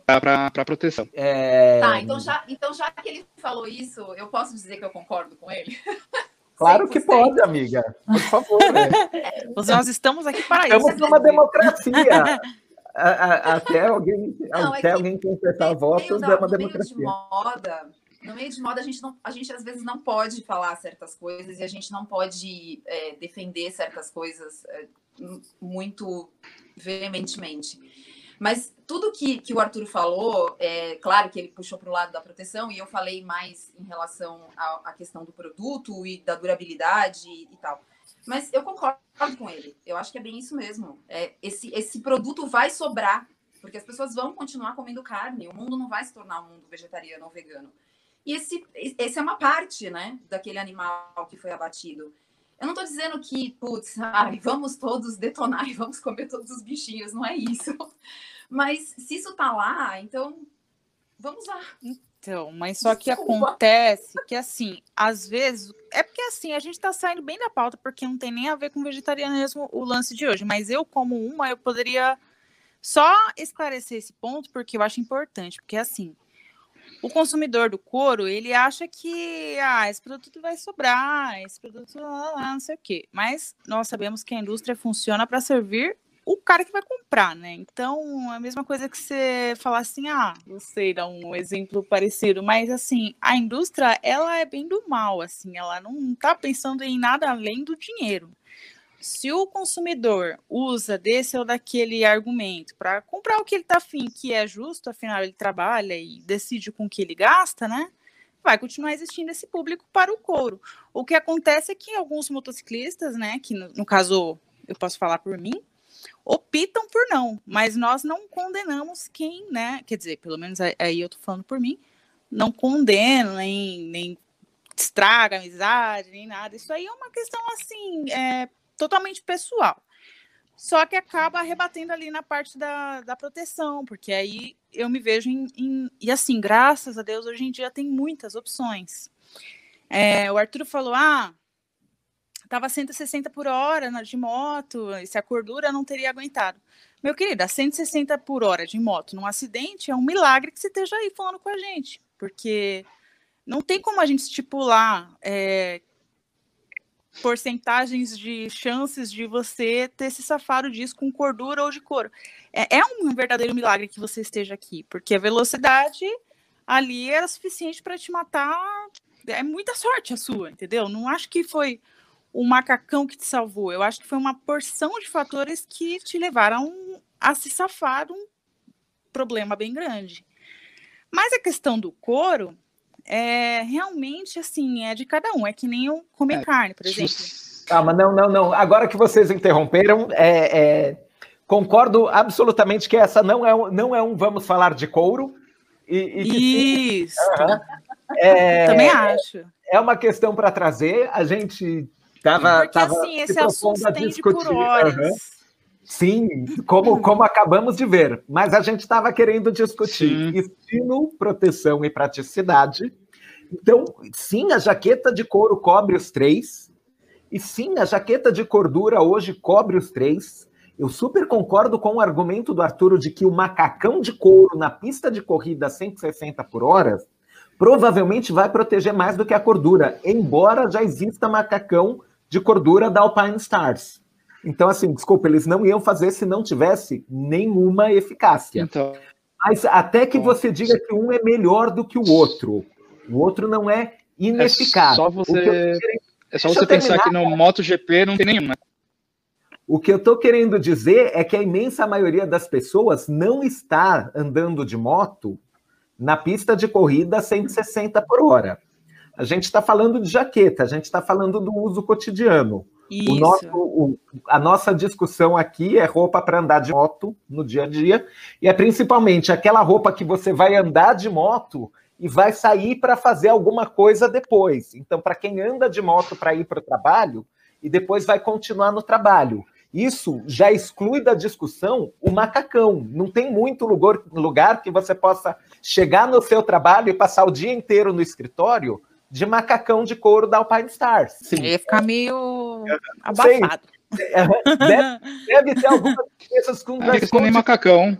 para proteção. É... Tá, então já, então já que ele falou isso, eu posso dizer que eu concordo com ele? Claro que pode, amiga. Por favor. Né? Nós estamos aqui para isso. Estamos numa democracia. até alguém, não, até é alguém contestar votos é uma democracia. Meio de moda, no meio de moda, a gente, não, a gente às vezes não pode falar certas coisas e a gente não pode é, defender certas coisas é, muito veementemente. Mas tudo que, que o Arthur falou, é claro que ele puxou para o lado da proteção, e eu falei mais em relação à, questão do produto e da durabilidade e, e, tal. Mas eu concordo com ele. Eu acho que é bem isso mesmo. É, esse, esse produto vai sobrar, porque as pessoas vão continuar comendo carne. O mundo não vai se tornar um mundo vegetariano ou vegano. E esse, esse é uma parte né, daquele animal que foi abatido. Eu não estou dizendo que, putz, ai, vamos todos detonar e vamos comer todos os bichinhos, não é isso. Mas se isso está lá, então vamos lá. Então, mas só que acontece que, assim, às vezes. É porque, assim, a gente está saindo bem da pauta, porque não tem nem a ver com vegetarianismo o lance de hoje. Mas eu, como uma, eu poderia só esclarecer esse ponto, porque eu acho importante. Porque, assim, o consumidor do couro, ele acha que ah, esse produto vai sobrar, esse produto lá, não sei o quê. Mas nós sabemos que a indústria funciona para servir o cara que vai comprar, né? Então, a mesma coisa que você falar assim, ah, não sei dar um exemplo parecido, mas assim, a indústria, ela é bem do mal, assim, ela não tá pensando em nada além do dinheiro se o consumidor usa desse ou daquele argumento para comprar o que ele está afim, que é justo, afinal ele trabalha e decide com que ele gasta, né? Vai continuar existindo esse público para o couro. O que acontece é que alguns motociclistas, né, que no, no caso eu posso falar por mim, optam por não, mas nós não condenamos quem, né, quer dizer, pelo menos aí eu tô falando por mim, não condeno, nem, nem estraga amizade, nem nada. Isso aí é uma questão assim, é, totalmente pessoal. Só que acaba rebatendo ali na parte da, da proteção, porque aí eu me vejo em, em, E assim, graças a Deus, hoje em dia tem muitas opções. É, o Arthur falou: ah, tava 160 por hora de moto, se a cordura não teria aguentado. Meu querido, a 160 por hora de moto num acidente é um milagre que você esteja aí falando com a gente, porque não tem como a gente estipular é, porcentagens de chances de você ter se safado disso com cordura ou de couro. É, é, um verdadeiro milagre que você esteja aqui, porque a velocidade ali era suficiente para te matar. É muita sorte a sua, entendeu? Não acho que foi o macacão que te salvou. Eu acho que foi uma porção de fatores que te levaram a se safar um problema bem grande. Mas a questão do couro, é realmente assim, é de cada um. É que nem eu comer é, carne, por exemplo. Calma, não, não, não. Agora que vocês interromperam, é, é, concordo absolutamente que essa não é, não é um vamos falar de couro. E, e Isso. Uhum. Também acho. É uma questão para trazer. A gente estava. Porque tava assim, esse assunto se estende por horas. Uhum. Sim, como, como acabamos de ver. Mas a gente estava querendo discutir sim. estilo, proteção e praticidade. Então, sim, a jaqueta de couro cobre os três. E sim, a jaqueta de cordura hoje cobre os três. Eu super concordo com o argumento do Arturo de que o macacão de couro na pista de corrida 160 por hora provavelmente vai proteger mais do que a cordura, embora já exista macacão de cordura da Alpine Stars. Então, assim, desculpa, eles não iam fazer se não tivesse nenhuma eficácia. Então, Mas até que você diga que um é melhor do que o outro, o outro não é ineficaz. É só você, é só você pensar que no MotoGP não tem nenhuma. O que eu estou querendo dizer é que a imensa maioria das pessoas não está andando de moto na pista de corrida 160 por hora. A gente está falando de jaqueta, a gente está falando do uso cotidiano. O nosso, o, a nossa discussão aqui é roupa para andar de moto no dia a dia, e é principalmente aquela roupa que você vai andar de moto e vai sair para fazer alguma coisa depois. Então, para quem anda de moto para ir para o trabalho e depois vai continuar no trabalho. Isso já exclui da discussão o macacão. Não tem muito lugar, lugar que você possa chegar no seu trabalho e passar o dia inteiro no escritório de macacão de couro da Alpine Stars. Sim. Ia ficar meio abafado. Deve, deve, ter algumas coisas com. Fica com macacão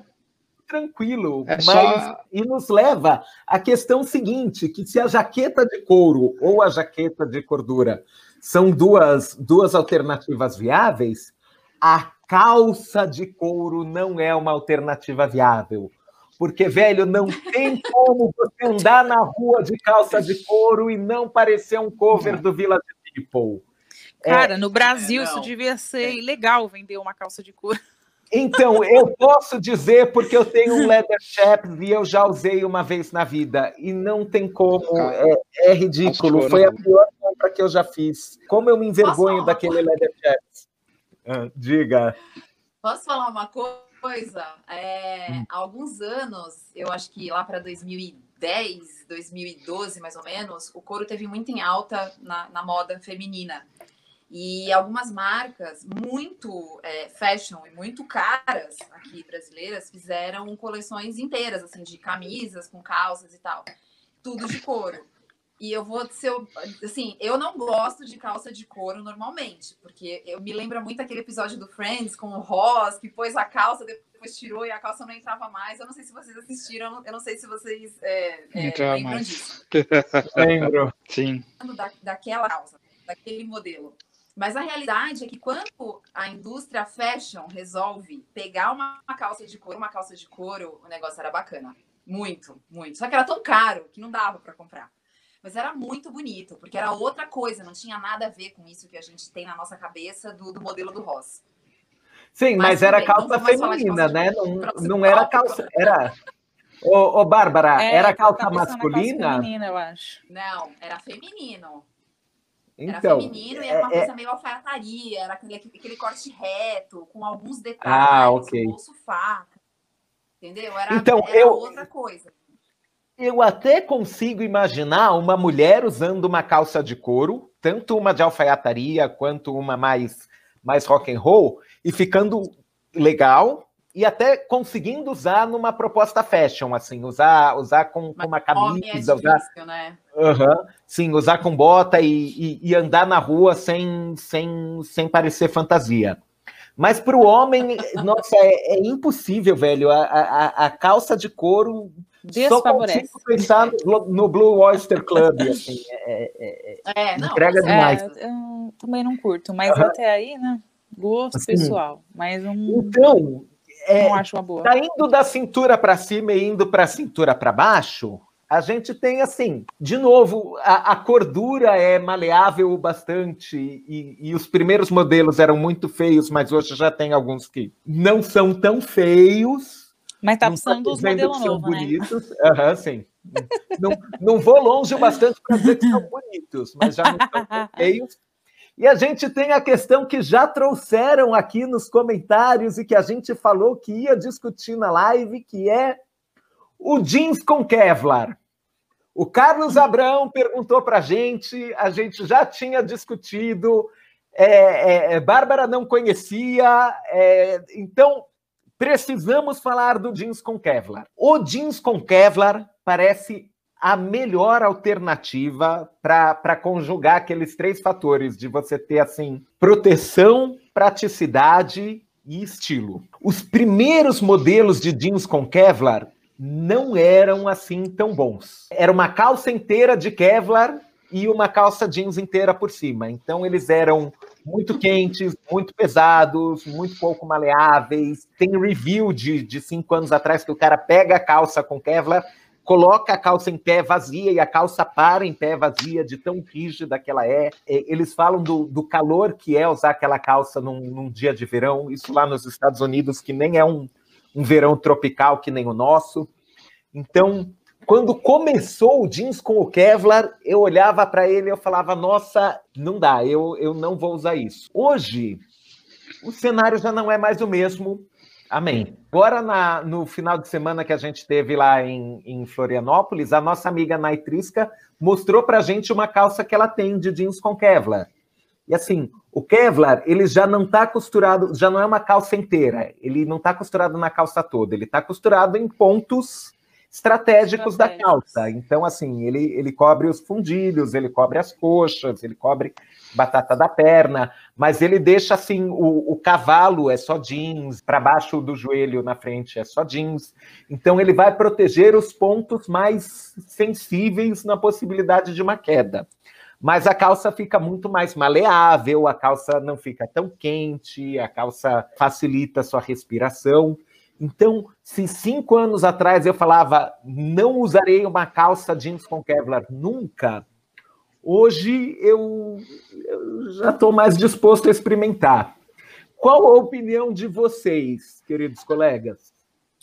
tranquilo, é mas só... e nos leva à questão seguinte, que se a jaqueta de couro ou a jaqueta de cordura são duas, duas alternativas viáveis, a calça de couro não é uma alternativa viável. Porque, velho, não tem como você andar na rua de calça de couro e não parecer um cover do Village People. Cara, é, no Brasil é, isso devia ser ilegal vender uma calça de couro. Então, eu posso dizer porque eu tenho um leather chaps e eu já usei uma vez na vida. E não tem como. É, é ridículo. Foi a pior compra que eu já fiz. Como eu me envergonho daquele leather chaps. Ah, diga. Posso falar uma coisa? É, hum. Há alguns anos, eu acho que lá para 2010, 2012 mais ou menos, o couro teve muito em alta na, na moda feminina. E algumas marcas muito é, fashion e muito caras aqui brasileiras fizeram coleções inteiras, assim, de camisas com calças e tal. Tudo de couro. E eu vou ser, assim, eu não gosto de calça de couro normalmente, porque eu me lembra muito aquele episódio do Friends com o Ross, que pôs a calça, depois tirou e a calça não entrava mais. Eu não sei se vocês assistiram, eu não sei se vocês é, é, lembram mais. disso. Lembro. Sim. Da, daquela calça, daquele modelo. Mas a realidade é que quando a indústria fashion resolve pegar uma, calça de couro, uma calça de couro, o negócio era bacana. Muito, muito. Só que era tão caro que não dava para comprar. Mas era muito bonito, porque era outra coisa, não tinha nada a ver com isso que a gente tem na nossa cabeça do, do modelo do Ross. Sim, mas, mas era bem, calça feminina, né? Não, não era calça. Era. Ô, ô Bárbara, é, era calça masculina? Calça feminina, eu acho. Não, era feminino. Então, era feminino e era uma é, é, coisa meio alfaiataria, era aquele, aquele corte reto, com alguns detalhes, ah, okay. bolso faca. Entendeu? Era, então, era eu, outra coisa. Eu até consigo imaginar uma mulher usando uma calça de couro, tanto uma de alfaiataria quanto uma mais, mais rock and roll, e ficando legal, e até conseguindo usar numa proposta fashion, assim, usar, usar com, com uma camisa, é difícil, usar, né? Uhum, sim, usar com bota e, e, e, andar na rua sem, sem, sem parecer fantasia. Mas para o homem, nossa, é, é, impossível, velho. A, a, a calça de couro só consigo pensar no, no, Blue Oyster Club, assim, é, é, é, é entrega demais. eu também não curto, mas uhum. até aí, né? Gosto assim, pessoal. Mas um... Então, é, não acho uma boa. Tá indo da cintura para cima e indo para a cintura para baixo, a gente tem assim, de novo, a, a cordura é maleável bastante e, e, os primeiros modelos eram muito feios, mas hoje já tem alguns que não são tão feios. Mas tá precisando dos modelos novos, né? bonitos. Uhum, sim. não, não vou longe o bastante para dizer que são bonitos, mas já não são feios. E a gente tem a questão que já trouxeram aqui nos comentários e que a gente falou que ia discutir na live, que é o jeans com Kevlar. O Carlos Abrão perguntou para a gente, a gente já tinha discutido, é, é, é, Bárbara não conhecia, é, então precisamos falar do jeans com Kevlar. O jeans com Kevlar parece a melhor alternativa para conjugar aqueles três fatores de você ter assim proteção, praticidade e estilo. Os primeiros modelos de jeans com Kevlar não eram assim tão bons. Era uma calça inteira de Kevlar e uma calça jeans inteira por cima. Então eles eram muito quentes, muito pesados, muito pouco maleáveis. Tem review de, de cinco anos atrás que o cara pega a calça com Kevlar coloca a calça em pé vazia e a calça para em pé vazia, de tão rígida que ela é. Eles falam do, do calor que é usar aquela calça num, num, dia de verão, isso lá nos Estados Unidos, que nem é um, um verão tropical que nem o nosso. Então, Quando começou o jeans com o Kevlar, eu olhava para ele e eu falava: Nossa, não dá, eu, eu não vou usar isso. Hoje, o cenário já não é mais o mesmo. Amém. Agora, na, no final de semana que a gente teve lá em, em Florianópolis, a nossa amiga Naitrisca mostrou para a gente uma calça que ela tem de jeans com Kevlar. E assim, o Kevlar, ele já não está costurado, já não é uma calça inteira, ele não está costurado na calça toda, ele está costurado em pontos estratégicos, da calça. Então, assim, ele, ele cobre os fundilhos, ele cobre as coxas, ele cobre batata da perna, mas ele deixa assim o, o cavalo é só jeans, para baixo do joelho na frente é só jeans. Então ele vai proteger os pontos mais sensíveis na possibilidade de uma queda. Mas a calça fica muito mais maleável, a calça não fica tão quente, a calça facilita a sua respiração. Então, se cinco anos atrás eu falava não usarei uma calça jeans com Kevlar nunca, hoje eu, eu já estou mais disposto a experimentar. Qual a opinião de vocês, queridos colegas?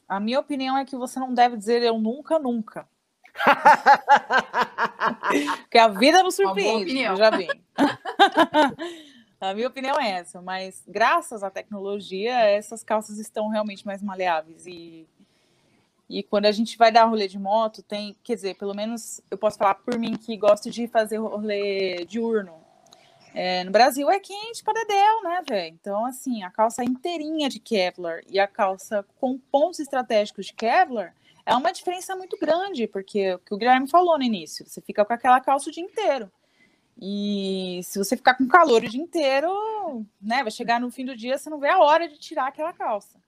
A minha opinião é que você não deve dizer eu nunca, nunca. Porque a vida não surpreende, já vi. A minha opinião é essa, mas graças à tecnologia, essas calças estão realmente mais maleáveis. E, e quando a gente vai dar rolê de moto, tem, quer dizer, pelo menos eu posso falar por mim que gosto de fazer rolê diurno. É, no Brasil é quente para dedéu, né, velho? Então, assim, a calça inteirinha de Kevlar e a calça com pontos estratégicos de Kevlar é uma diferença muito grande, porque o que o Guilherme falou no início, você fica com aquela calça o dia inteiro. E se você ficar com calor o dia inteiro, né, vai chegar no fim do dia, você não vê a hora de tirar aquela calça.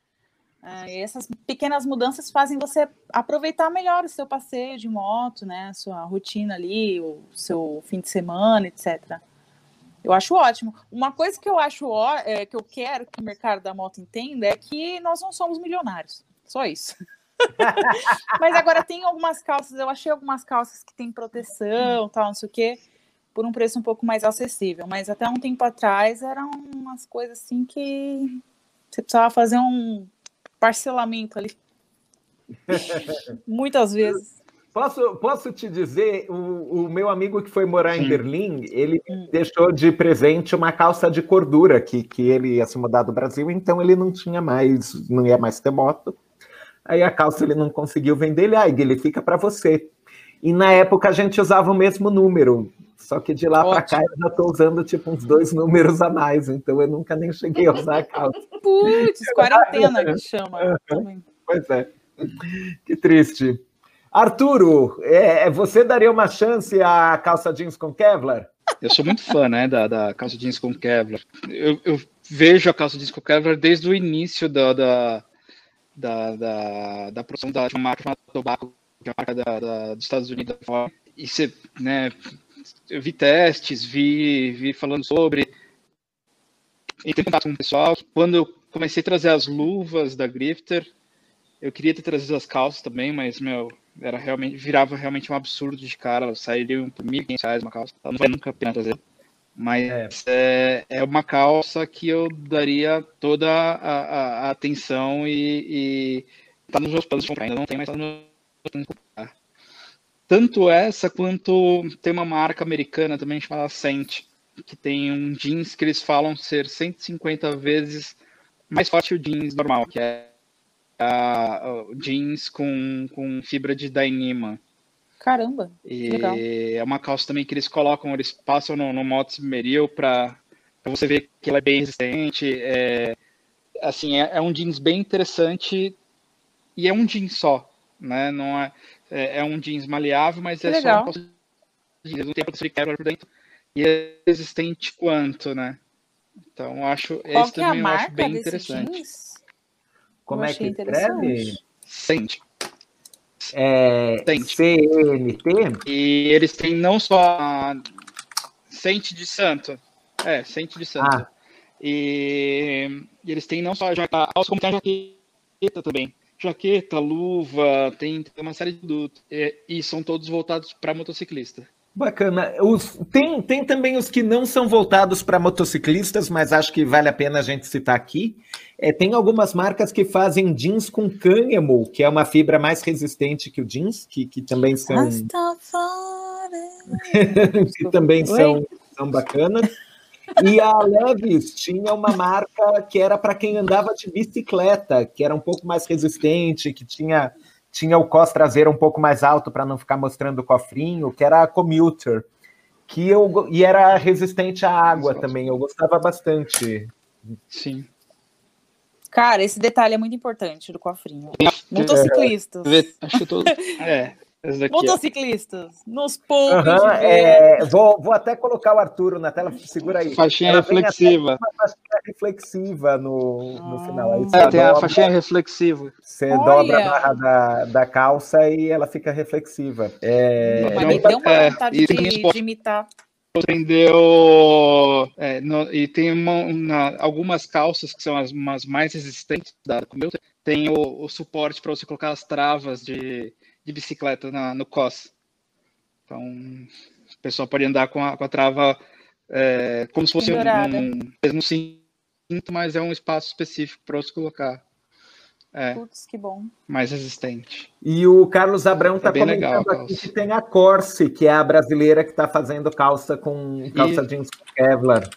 E essas pequenas mudanças fazem você aproveitar melhor o seu passeio de moto, né, a sua rotina ali, o seu fim de semana, etc. Eu acho ótimo. Uma coisa que eu acho é, que eu quero que o mercado da moto entenda é que nós não somos milionários. Só isso. Mas agora tem algumas calças, eu achei algumas calças que tem proteção, tal, não sei o quê por um preço um pouco mais acessível. Mas até um tempo atrás eram umas coisas assim que você precisava fazer um parcelamento ali. Muitas vezes. Posso, posso te dizer, o, o meu amigo que foi morar em Berlim, ele hum. deixou de presente uma calça de cordura que, que ele ia se mudar do Brasil, então ele não tinha mais, não ia mais ter moto. Aí a calça ele não conseguiu vender, ele, ah, ele fica para você. E na época a gente usava o mesmo número. Só que de lá para cá eu já estou usando tipo uns dois números a mais, então eu nunca nem cheguei a usar a calça. Putz, quarentena que chama. pois é. Que triste. Arturo, é, é, você daria uma chance à calça jeans com Kevlar? Eu sou muito fã, né, da, da calça jeans com Kevlar. Eu, eu, vejo a calça jeans com Kevlar desde o início da, da, da, da, da produção da, de uma marca chamada Tobacco, que é uma marca da, da, dos Estados Unidos. E você, né, eu vi testes, vi, vi falando sobre, entrei em contato com o pessoal. Quando eu comecei a trazer as luvas da Grifter, eu queria ter trazido as calças também, mas, meu, era realmente, virava realmente um absurdo de cara, elas sairiam por 1.500 reais uma calça, não vale nunca a pena trazer. Mas é. é, é, uma calça que eu daria toda a, a, a atenção e, e tá nos meus planos de comprar, ainda não tem, mas tá nos Tanto essa quanto tem uma marca americana também chamada Scent, que tem um jeans que eles falam ser 150 vezes mais forte que o jeans normal, que é a, o jeans com, com fibra de Dyneema. Caramba, e legal. é uma calça também que eles colocam, eles passam no, no modo submeril para você ver que ela é bem resistente. É, assim, é, é, um jeans bem interessante e é um jeans só, né? Não é, é, é um jeans maleável, mas que é legal. só calça jeans, não tem proteção de quebra por dentro. E é resistente quanto, né? Então, acho Qual esse é também eu acho bem interessante. Jeans? Como é que escreve? Sente. É, CNT? E eles têm não só Sente de Santo. É, Sente de Santo. Ah. E, e, eles têm não só a jaqueta, como tem a jaqueta também jaqueta, luva, tem, tem uma série de produtos. E, e são todos voltados para motociclista. Bacana. Os, tem, tem também os que não são voltados para motociclistas, mas acho que vale a pena a gente citar aqui. É, tem algumas marcas que fazem jeans com cânhamo, que é uma fibra mais resistente que o jeans, que, que também são. que também são, são bacanas. E a Levis tinha uma marca que era para quem andava de bicicleta, que era um pouco mais resistente, que tinha tinha o cos traseiro um pouco mais alto para não ficar mostrando o cofrinho, que era a Commuter, que eu e era resistente à água também. Eu gostava bastante. Sim. Cara, esse detalhe é muito importante do cofrinho. Motociclistas. É, acho que todo... é, Motociclistas, ó. nos pontos. Uhum, é, vou, vou até colocar o Arturo na tela, segura aí. Faixinha Ela reflexiva. faixinha reflexiva no, no ah. final. Aí é, tem dobra, a faixinha reflexiva. Você Olha. dobra a barra da, da calça e ela fica reflexiva. É, Mas me deu uma é, vontade de, de imitar prendeu é, no, e tem uma, algumas calças que são as, as mais resistentes da computer tem o, o suporte para você colocar as travas de de bicicleta na, no COS. Então, o pessoal pode andar com a, com a trava é, como se fosse um, um cinto, mas é um espaço específico para você colocar. É, Putz, que bom. Mais resistente. E o Carlos Abrão está é comentando legal, aqui que tem a Corse, que é a brasileira que está fazendo calça com calça e... jeans Kevlar.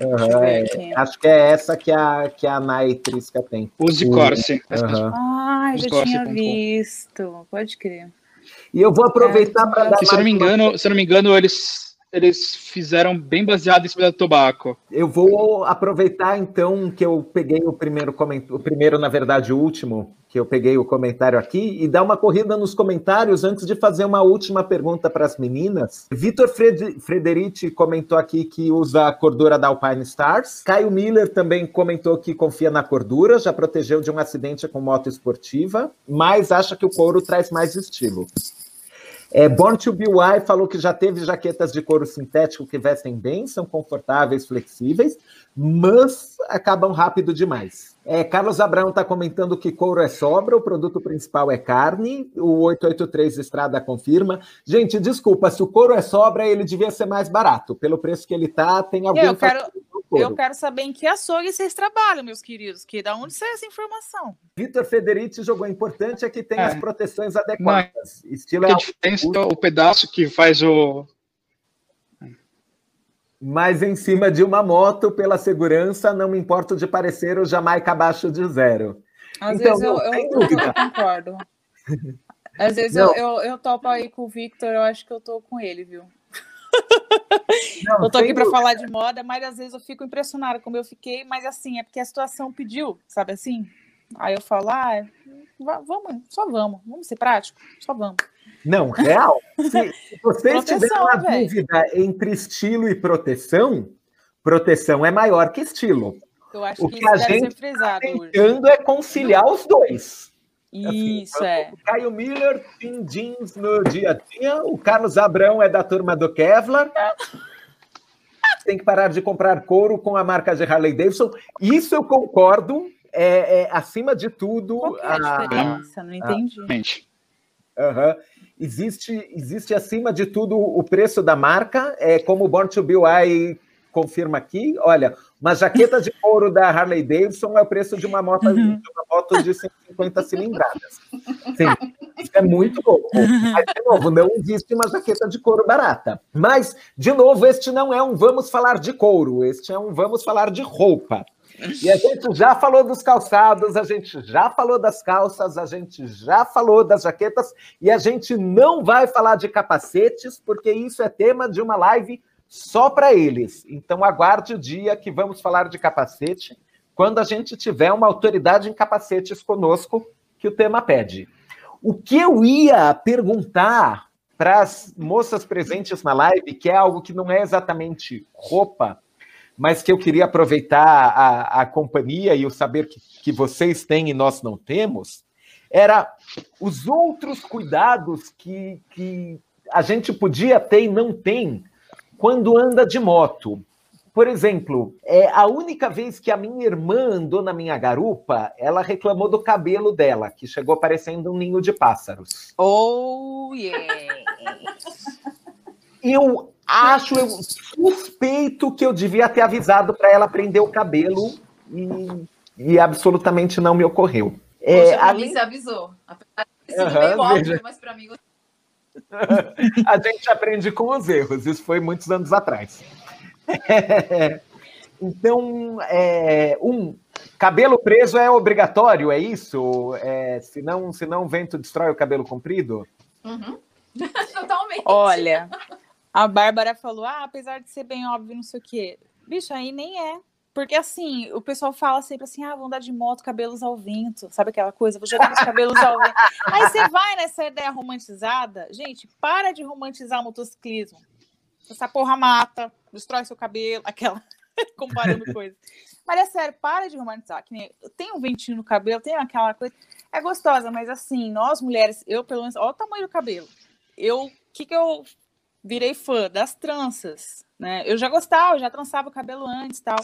Uhum, é, acho que é essa que a, que a Nai Trisca tem. Use Corse. Uhum. Ah, já tinha visto. Pode crer. E eu vou aproveitar é, para dar. Se eu não me engano, se eu não me engano, eles eles fizeram bem baseado em cima do Tobacco. Eu vou aproveitar então que eu peguei o primeiro comentário, o primeiro, na verdade, o último, que eu peguei o comentário aqui, e dar uma corrida nos comentários antes de fazer uma última pergunta para as meninas. Vitor Fred Frederici comentou aqui que usa a cordura da Alpine Stars. Caio Miller também comentou que confia na cordura, já protegeu de um acidente com moto esportiva, mas acha que o couro traz mais estilo. É, Born to Be Wild falou que já teve jaquetas de couro sintético que vestem bem, são confortáveis, flexíveis, mas acabam rápido demais. É, Carlos Abrão está comentando que couro é sobra, o produto principal é carne, o 883 Estrada confirma. Gente, desculpa, se o couro é sobra, ele devia ser mais barato. Pelo preço que ele está, tem alguém... Eu quero, eu quero saber em que açougue vocês trabalham, meus queridos, que da onde sai essa informação? Vitor Federici jogou importante é que tem é. as proteções adequadas. Não, Estilo é diferença é o pedaço que faz o mas em cima de uma moto, pela segurança, não me importo de parecer o Jamaica abaixo de zero. Às então, vezes eu, eu, eu, concordo. Às vezes eu, eu, eu topo aí com o Victor, eu acho que eu tô com ele, viu? Não, eu tô aqui para falar de moda, mas às vezes eu fico impressionada como eu fiquei, mas assim, é porque a situação pediu, sabe assim? Aí eu falo, ah, vamos, só vamos, vamos ser prático, só vamos. Não, real. Se, se vocês tiverem uma véio. dúvida entre estilo e proteção, proteção é maior que estilo. Eu acho o que, que a gente está tentando hoje. é conciliar os dois. Assim, Isso, é. O Caio Miller tem jeans no dia a dia, o Carlos Abrão é da turma do Kevlar. Tem que parar de comprar couro com a marca de Harley Davidson. Isso eu concordo. É, é acima de tudo. Qual é a, a diferença? Não entendi. Uhum. Existe, existe acima de tudo o preço da marca, é como o Born to Be Wild confirma aqui. Olha, uma jaqueta de couro da Harley Davidson é o preço de uma moto, uhum. de, uma moto de 150 cilindradas. Sim, isso é muito louco. Mas, de novo, não existe uma jaqueta de couro barata. Mas, de novo, este não é um vamos falar de couro, este é um vamos falar de roupa. E a gente já falou dos calçados, a gente já falou das calças, a gente já falou das jaquetas e a gente não vai falar de capacetes, porque isso é tema de uma live só para eles. Então aguarde o dia que vamos falar de capacete, quando a gente tiver uma autoridade em capacetes conosco que o tema pede. O que eu ia perguntar para as moças presentes na live, que é algo que não é exatamente roupa, mas que eu queria aproveitar a, a companhia e o saber que, que vocês têm e nós não temos, era os outros cuidados que, que a gente podia ter e não tem quando anda de moto. Por exemplo, é a única vez que a minha irmã andou na minha garupa, ela reclamou do cabelo dela, que chegou parecendo um ninho de pássaros. Oh, yeah! Eu acho, eu suspeito que eu devia ter avisado para ela prender o cabelo e, e, absolutamente não me ocorreu. É, Poxa, você avisou. Apesar de ser uhum, meio óbvio, mas para mim... a gente aprende com os erros. Isso foi muitos anos atrás. Então, é, um, cabelo preso é obrigatório, é isso? É, senão, senão o vento destrói o cabelo comprido? Uhum. Totalmente. Olha, a Bárbara falou: ah, apesar de ser bem óbvio, não sei o quê. Bicho, aí nem é. Porque assim, o pessoal fala sempre assim: ah, vou andar de moto, cabelos ao vento. Sabe aquela coisa? Vou jogar meus cabelos ao vento. Aí você vai nessa ideia romantizada. Gente, para de romantizar o motociclismo. Essa porra mata, destrói seu cabelo, aquela. comparando coisas. Mas é sério, para de romantizar. Que nem, tem um ventinho no cabelo, tem aquela coisa. É gostosa, mas assim, nós mulheres, eu pelo menos, olha o tamanho do cabelo. Eu, que que eu virei fã das tranças, né? Eu já gostava, eu já trançava o cabelo antes, tal.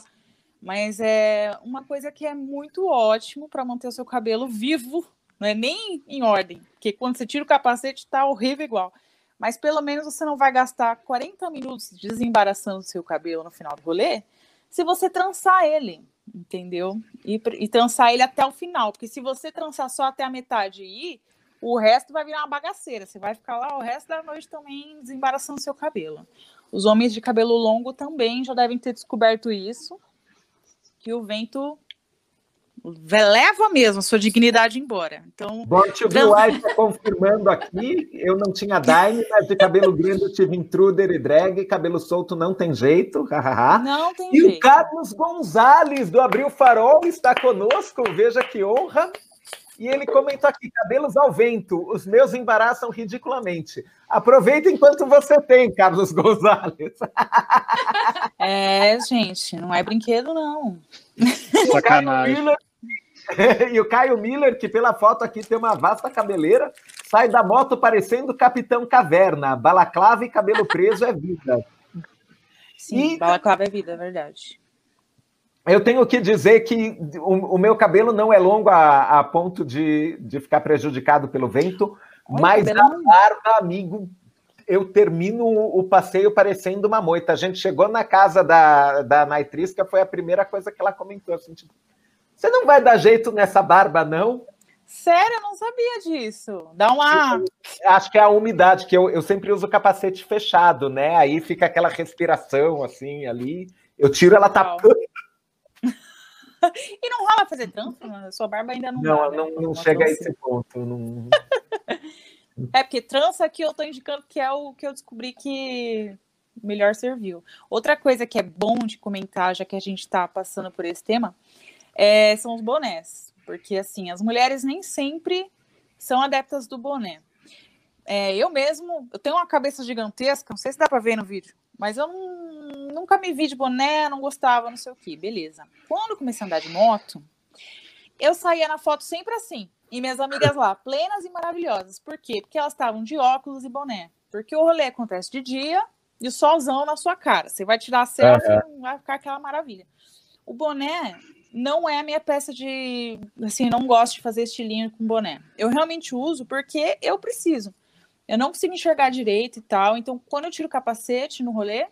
Mas é uma coisa que é muito ótimo para manter o seu cabelo vivo, não é nem em ordem, porque quando você tira o capacete está horrível igual. Mas pelo menos você não vai gastar 40 minutos desembaraçando o seu cabelo no final do rolê se você trançar ele, entendeu? E, e trançar ele até o final, porque se você trançar só até a metade e ir, o resto vai virar uma bagaceira. Você vai ficar lá o resto da noite também desembaraçando seu cabelo. Os homens de cabelo longo também já devem ter descoberto isso, que o vento leva mesmo a sua dignidade embora. Então, Bort White está confirmando aqui. Eu não tinha Daime, mas de cabelo grande eu tive intruder e drag. Cabelo solto não tem jeito. não tem e jeito. o Carlos Gonzalez, do Abril Farol, está conosco. Veja que honra. E ele comentou aqui: cabelos ao vento, os meus embaraçam ridiculamente. Aproveita enquanto você tem, Carlos Gonzalez. É, gente, não é brinquedo, não. Sacanagem. e o Caio Miller, que pela foto aqui tem uma vasta cabeleira, sai da moto parecendo Capitão Caverna. Balaclava e cabelo preso é vida. Sim, e... balaclava é vida, é verdade. Eu tenho que dizer que o, o meu cabelo não é longo a, a ponto de, de ficar prejudicado pelo vento, Mas a barba, amigo, eu termino o passeio parecendo uma moita. A gente chegou na casa da, da Naitrisca, foi a primeira coisa que ela comentou. Assim, tipo, você não vai dar jeito nessa barba, não? Sério, eu não sabia disso. Dá uma. Acho que é a umidade, que eu, eu sempre uso capacete fechado, né? Aí fica aquela respiração assim ali. Eu tiro, ela tá. e não rola fazer trança? Sua barba ainda não. Não, dá, né? não, não chega a esse ponto. Não... é porque trança aqui eu tô indicando que é o que eu descobri que melhor serviu. Outra coisa que é bom de comentar, já que a gente está passando por esse tema, é, são os bonés. Porque, assim, as mulheres nem sempre são adeptas do boné. É, eu mesmo, eu tenho uma cabeça gigantesca, não sei se dá para ver no vídeo, mas eu não, nunca me vi de boné, não gostava, não sei o que, beleza. Quando comecei a andar de moto, eu saía na foto sempre assim, e minhas amigas lá, plenas e maravilhosas. Por quê? Porque elas estavam de óculos e boné. Porque o rolê acontece de dia e o solzão na sua cara. Você vai tirar a selfie e vai ficar aquela maravilha. O boné, não é a minha peça de. Assim, não gosto de fazer estilinho com boné. Eu realmente uso porque eu preciso. Eu não consigo enxergar direito e tal. Então, quando eu tiro o capacete no rolê,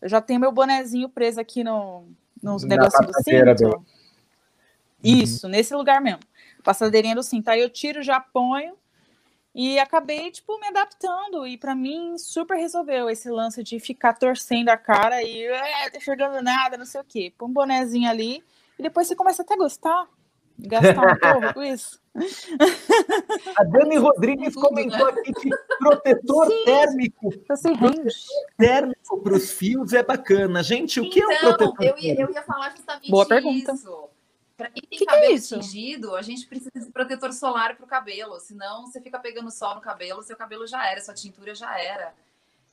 eu já tenho meu bonezinho preso aqui no, nos negocinhos do cinto. Isso, uhum. nesse lugar mesmo. Passadeirinha do cinto. Aí eu tiro, já ponho. E acabei, tipo, me adaptando. E para mim, super resolveu esse lance de ficar torcendo a cara e é, enxergando nada, não sei o quê. Põe um bonezinho ali e depois você começa até a gostar, gastar um pouco com isso. A Dani Rodrigues comentou aqui que protetor Sim, térmico. Protetor térmico para os fios é bacana. Gente, o que então, é um então, protetor eu ia, eu ia falar justamente Boa pergunta. isso. Para quem tem que cabelo que é tingido, a gente precisa de protetor solar para o cabelo. Senão, você fica pegando sol no cabelo, seu cabelo já era, sua tintura já era.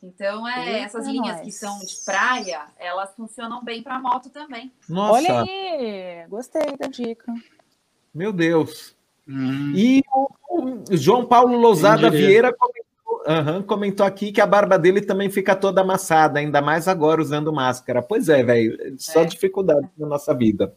Então, é, essas linhas nós. que são de praia, elas funcionam bem para moto também. Nossa. Olha aí, gostei da dica. Meu Deus. Hum. E o, João Paulo Lousada Vieira comentou, uhum, comentou aqui que a barba dele também fica toda amassada, ainda mais agora usando máscara. Pois é, velho, só é. dificuldade na nossa vida.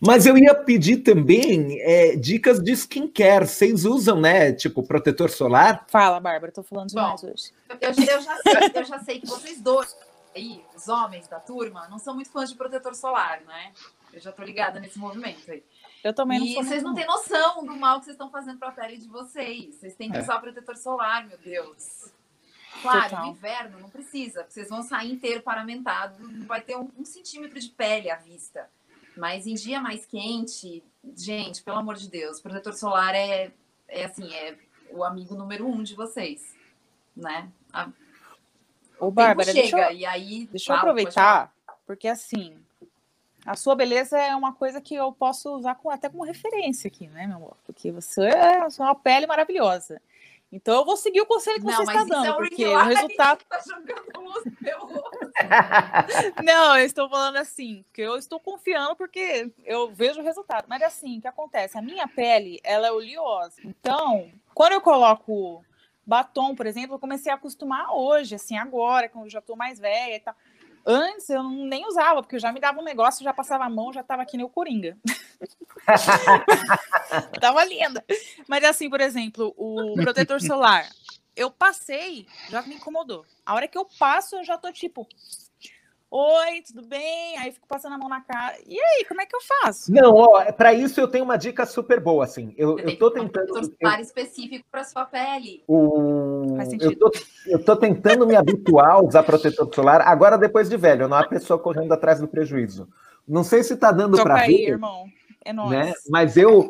Mas eu ia pedir também é, dicas de skincare. Vocês usam, né? Tipo, protetor solar? Fala, Bárbara, tô falando demais Bom, hoje. Eu, eu, já sei, eu já sei que vocês dois aí, os homens da turma, não são muito fãs de protetor solar, né? Eu já tô ligada nesse movimento aí. Eu também não e sou. vocês não têm noção do mal que vocês estão fazendo para a pele de vocês. Vocês têm que é. usar protetor solar, meu Deus. Claro, Total. no inverno não precisa, vocês vão sair inteiro paramentado, não vai ter um, um, centímetro de pele à vista. Mas em dia mais quente, gente, pelo amor de Deus, protetor solar é, é assim, é o amigo número um de vocês, né? A, Ô, Bárbara, chega, deixa eu, e aí, deixa eu aproveitar, porque assim, a sua beleza é uma coisa que eu posso usar com, até como referência aqui, né, meu amor? Porque você é, é uma pele maravilhosa. Então eu vou seguir o conselho que não, você está dando, é porque o resultado. Tá não, eu estou falando assim, porque eu estou confiando porque eu vejo o resultado. Mas assim, o que acontece? A minha pele, ela é oleosa. Então, quando eu coloco batom, por exemplo, eu comecei a acostumar hoje, assim, agora, quando eu já estou mais velha e tal. Antes eu nem usava, porque eu já me dava um negócio, já passava a mão, já estava aqui no Coringa. tava linda. Mas assim, por exemplo, o protetor solar, eu passei, já me incomodou. A hora que eu passo, eu já tô tipo, Oi, tudo bem? Aí fico passando a mão na cara. E aí, como é que eu faço? Não, ó, para isso eu tenho uma dica super boa, assim. Eu, eu tô tentando. Um eu, específico para sua pele. O... Faz sentido. Eu tô, eu tô tentando me habituar a usar protetor solar, agora depois de velho, não a pessoa correndo atrás do prejuízo. Não sei se tá dando para ver. irmão. É nóis. Né? Mas eu.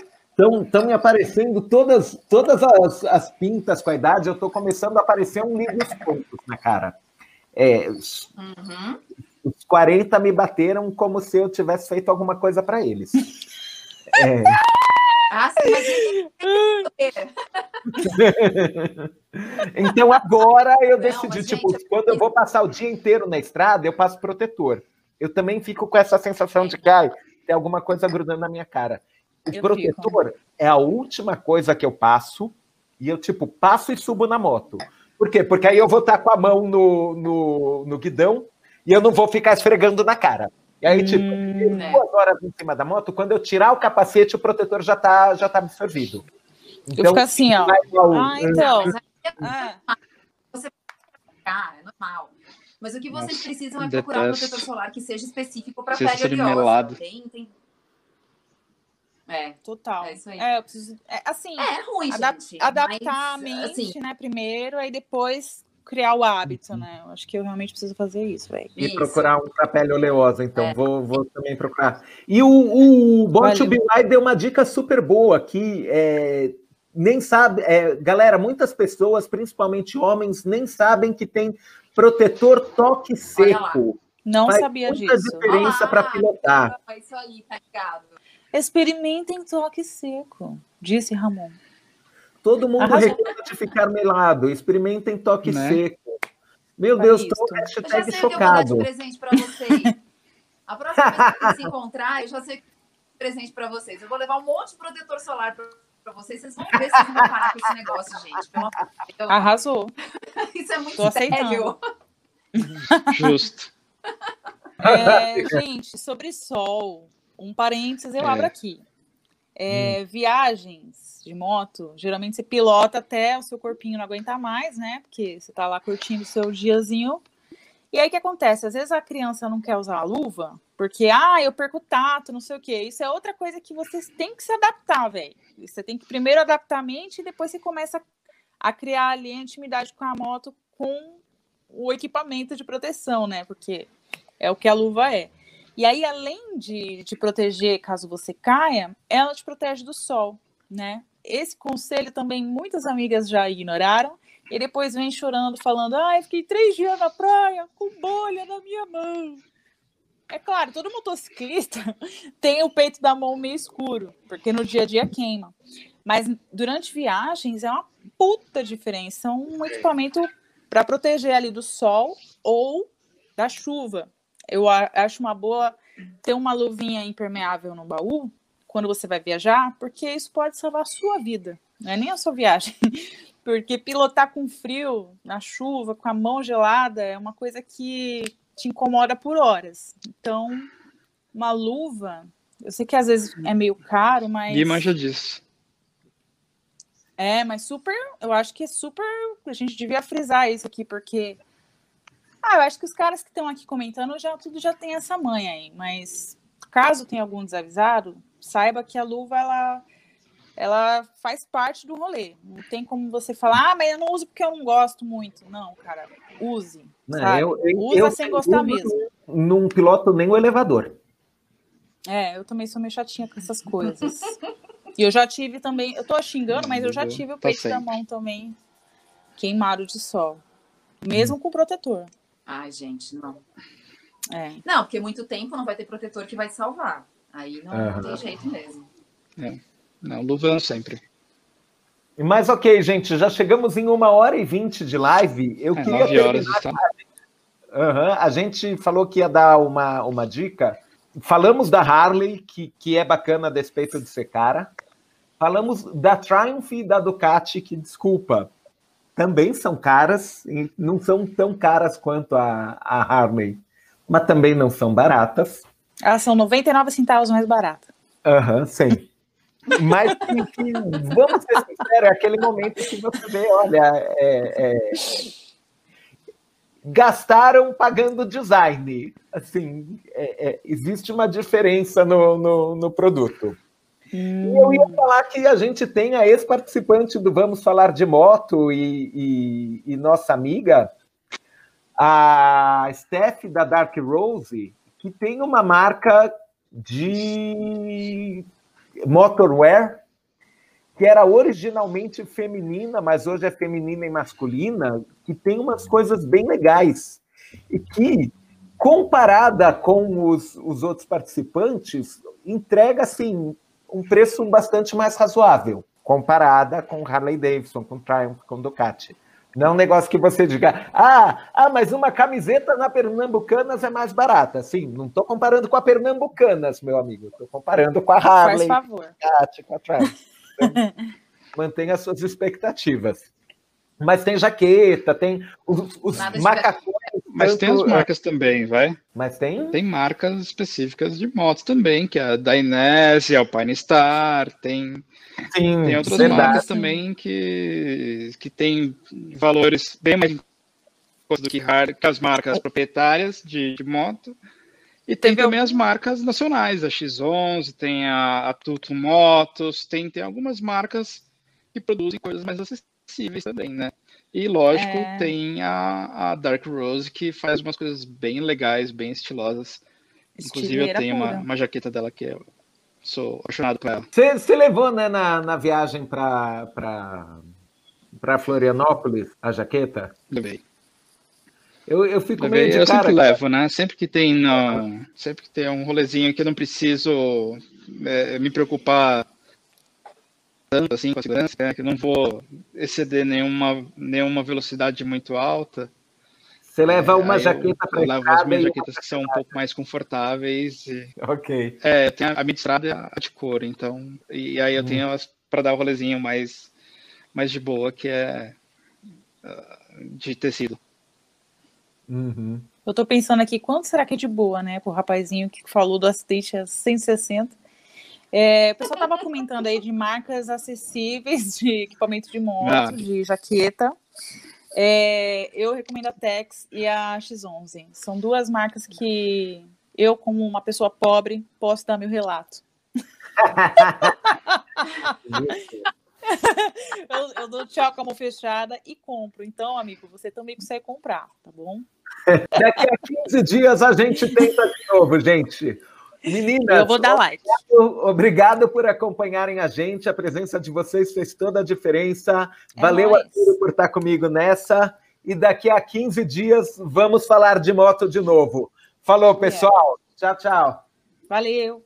Estão me aparecendo todas, todas as, as pintas com a idade, eu estou começando a aparecer um livro pontos na cara. É, uhum. Os 40 me bateram como se eu tivesse feito alguma coisa para eles. É... Ah, sim, então agora eu decidi, Não, tipo, gente, quando eu vou passar o dia inteiro na estrada, eu passo protetor. Eu também fico com essa sensação de que ai, tem alguma coisa grudando na minha cara. O eu protetor fico. é a última coisa que eu passo e eu, tipo, passo e subo na moto. Por quê? Porque aí eu vou estar com a mão no, no, no guidão e eu não vou ficar esfregando na cara. E aí, tipo, hum, duas horas em cima da moto, quando eu tirar o capacete, o protetor já tá, já tá absorvido. Então, eu fico assim, ó. Ah, então. Ah. Você ah, é normal. Mas o que vocês Nossa, precisam é procurar um protetor solar que seja específico para pele oleosa. Tem, tem, é, total. É isso aí. É, eu preciso, é, assim, é ruim, gente, adaptar mas, a mente, assim, né, primeiro, aí depois criar o hábito, né? Eu acho que eu realmente preciso fazer isso, velho. E isso. procurar um pra pele oleosa, então é. vou, vou também procurar. E o, o Born to Be deu uma dica super boa aqui, é, nem sabe, é, galera, muitas pessoas, principalmente homens, nem sabem que tem protetor toque seco. Não Faz sabia muita disso. diferença para pilotar. Isso aí, tá ligado. Experimentem toque seco, disse Ramon. Todo mundo Arrasou. reclama de ficar melado. Experimentem toque né? seco. Meu Para Deus, estou hashtag eu já sei chocado. Que eu vou dar de presente para vocês. A próxima vez que se encontrar, eu já sei que presente para vocês. Eu vou levar um monte de protetor solar para vocês. Vocês vão ver se vocês vão parar com esse negócio, gente. Pelo... Arrasou. Isso é muito Tô sério. Justo. É, gente, sobre sol, um parênteses eu é. abro aqui. É, hum. Viagens de moto, geralmente você pilota até o seu corpinho não aguentar mais, né? Porque você tá lá curtindo o seu diazinho. E aí o que acontece? Às vezes a criança não quer usar a luva, porque, ah, eu perco tato, não sei o quê. Isso é outra coisa que vocês têm que se adaptar, velho. Você tem que primeiro adaptar a mente e depois você começa a criar ali a intimidade com a moto com o equipamento de proteção, né? Porque é o que a luva é. E aí, além de te proteger caso você caia, ela te protege do sol, né? Esse conselho também muitas amigas já ignoraram e depois vem chorando, falando: ai, ah, fiquei três dias na praia com bolha na minha mão. É claro, todo motociclista tem o peito da mão meio escuro, porque no dia a dia queima. Mas durante viagens é uma puta diferença um equipamento para proteger ali do sol ou da chuva, eu acho uma boa ter uma luvinha impermeável no baú quando você vai viajar, porque isso pode salvar a sua vida, não é nem a sua viagem. Porque pilotar com frio, na chuva, com a mão gelada, é uma coisa que te incomoda por horas. Então, uma luva, eu sei que às vezes é meio caro, mas. E manja disso. É, mas super, eu acho que é super. A gente devia frisar isso aqui, porque. Ah, eu acho que os caras que estão aqui comentando já tudo já tem essa manha aí, mas caso tenha algum desavisado, saiba que a luva ela ela faz parte do rolê. Não tem como você falar, ah, mas eu não uso porque eu não gosto muito. Não, cara, use. Não, eu, eu, Usa eu, sem gostar mesmo. Não piloto nem o elevador. É, eu também sou meio chatinha com essas coisas. e eu já tive também, eu tô xingando, mas eu já tive o tá peito da mão também queimado de sol. Mesmo com protetor. Ai, gente, não. É. Não, porque muito tempo não vai ter protetor que vai salvar. Aí não, uhum. não tem jeito mesmo. É. Não, luva sempre. Mas ok, gente, já chegamos em uma hora e vinte de live. Eu é, queria nove horas está. Uhum, a gente falou que ia dar uma, uma dica. Falamos da Harley, que, que é bacana a despeito de ser cara. Falamos da Triumph e da Ducati, que, desculpa, também são caras, e não são tão caras quanto a, a Harley, mas também não são baratas. Elas são 99 centavos mais baratas. Aham, uhum, sim. Mas que, vamos ser sinceros, é aquele momento que você vê, olha, é, é, gastaram pagando design. Assim, é, é existe uma diferença no, no, no produto. Hum. E eu ia falar que a gente tem a ex-participante do Vamos Falar de Moto e, e, e nossa amiga, a Steph da Dark Rose, que tem uma marca de motorwear, que era originalmente feminina, mas hoje é feminina e masculina, que tem umas coisas bem legais. E que, comparada com os, os outros participantes, entrega assim, um preço bastante mais razoável, comparada com Harley Davidson, com Triumph, com Ducati. Não é um negócio que você diga, ah, ah, mas uma camiseta na Pernambucanas é mais barata. Sim, não estou comparando com a Pernambucanas, meu amigo. Estou comparando com a Harley, Faz favor. com a Travis. Então, mantenha as suas expectativas. Mas tem jaqueta, tem os, os macacões. Mas tanto... tem as marcas também, vai? Mas tem? Tem marcas específicas de motos também, que é a Dainese, Alpine Star, tem Sim, tem outras verdade. marcas também que, que tem valores bem mais do que, que as marcas proprietárias de, de moto. E tem também as marcas nacionais, a X11, tem a, a Tuto Motos, tem, tem algumas marcas que produzem coisas mais acessíveis também, né? E lógico, é... tem a, a Dark Rose que faz umas coisas bem legais, bem estilosas. Inclusive eu tenho uma, uma jaqueta dela que é Sou apaixonado por ela. Você levou né, na, na viagem para Florianópolis a jaqueta? Levei. Eu, eu fico Levei, meio de Eu cara, sempre levo, né? Sempre que tem no, sempre que tem um rolezinho que eu não preciso é, me preocupar tanto assim com a segurança, né? que eu não vou exceder nenhuma, nenhuma velocidade muito alta. Você leva uma jaqueta para Eu levo as minhas jaquetas que são um pouco mais confortáveis. E, ok. É, tem a, a minha estrada a de couro, então. E aí eu hum. tenho as para dar o rolezinho mais, mais de boa, que é uh, de tecido. Uhum. Eu tô pensando aqui, quanto será que é de boa, né? Pro rapazinho que falou do acidente a 160. É, o pessoal tava comentando aí de marcas acessíveis de equipamento de moto, ah. de jaqueta. É, eu recomendo a Tex e a X11. São duas marcas que eu, como uma pessoa pobre, posso dar meu relato. eu, eu, dou tchau com a mão fechada e compro. Então, amigo, você também consegue comprar, tá bom? Daqui a 15 dias a gente tenta de novo, gente. Meninas, eu vou dar like. Obrigado, obrigado, por acompanharem a gente. A presença de vocês fez toda a diferença. É Valeu, Arthur, por estar comigo nessa. E daqui a 15 dias vamos falar de moto de novo. Falou, pessoal. É. Tchau, tchau. Valeu.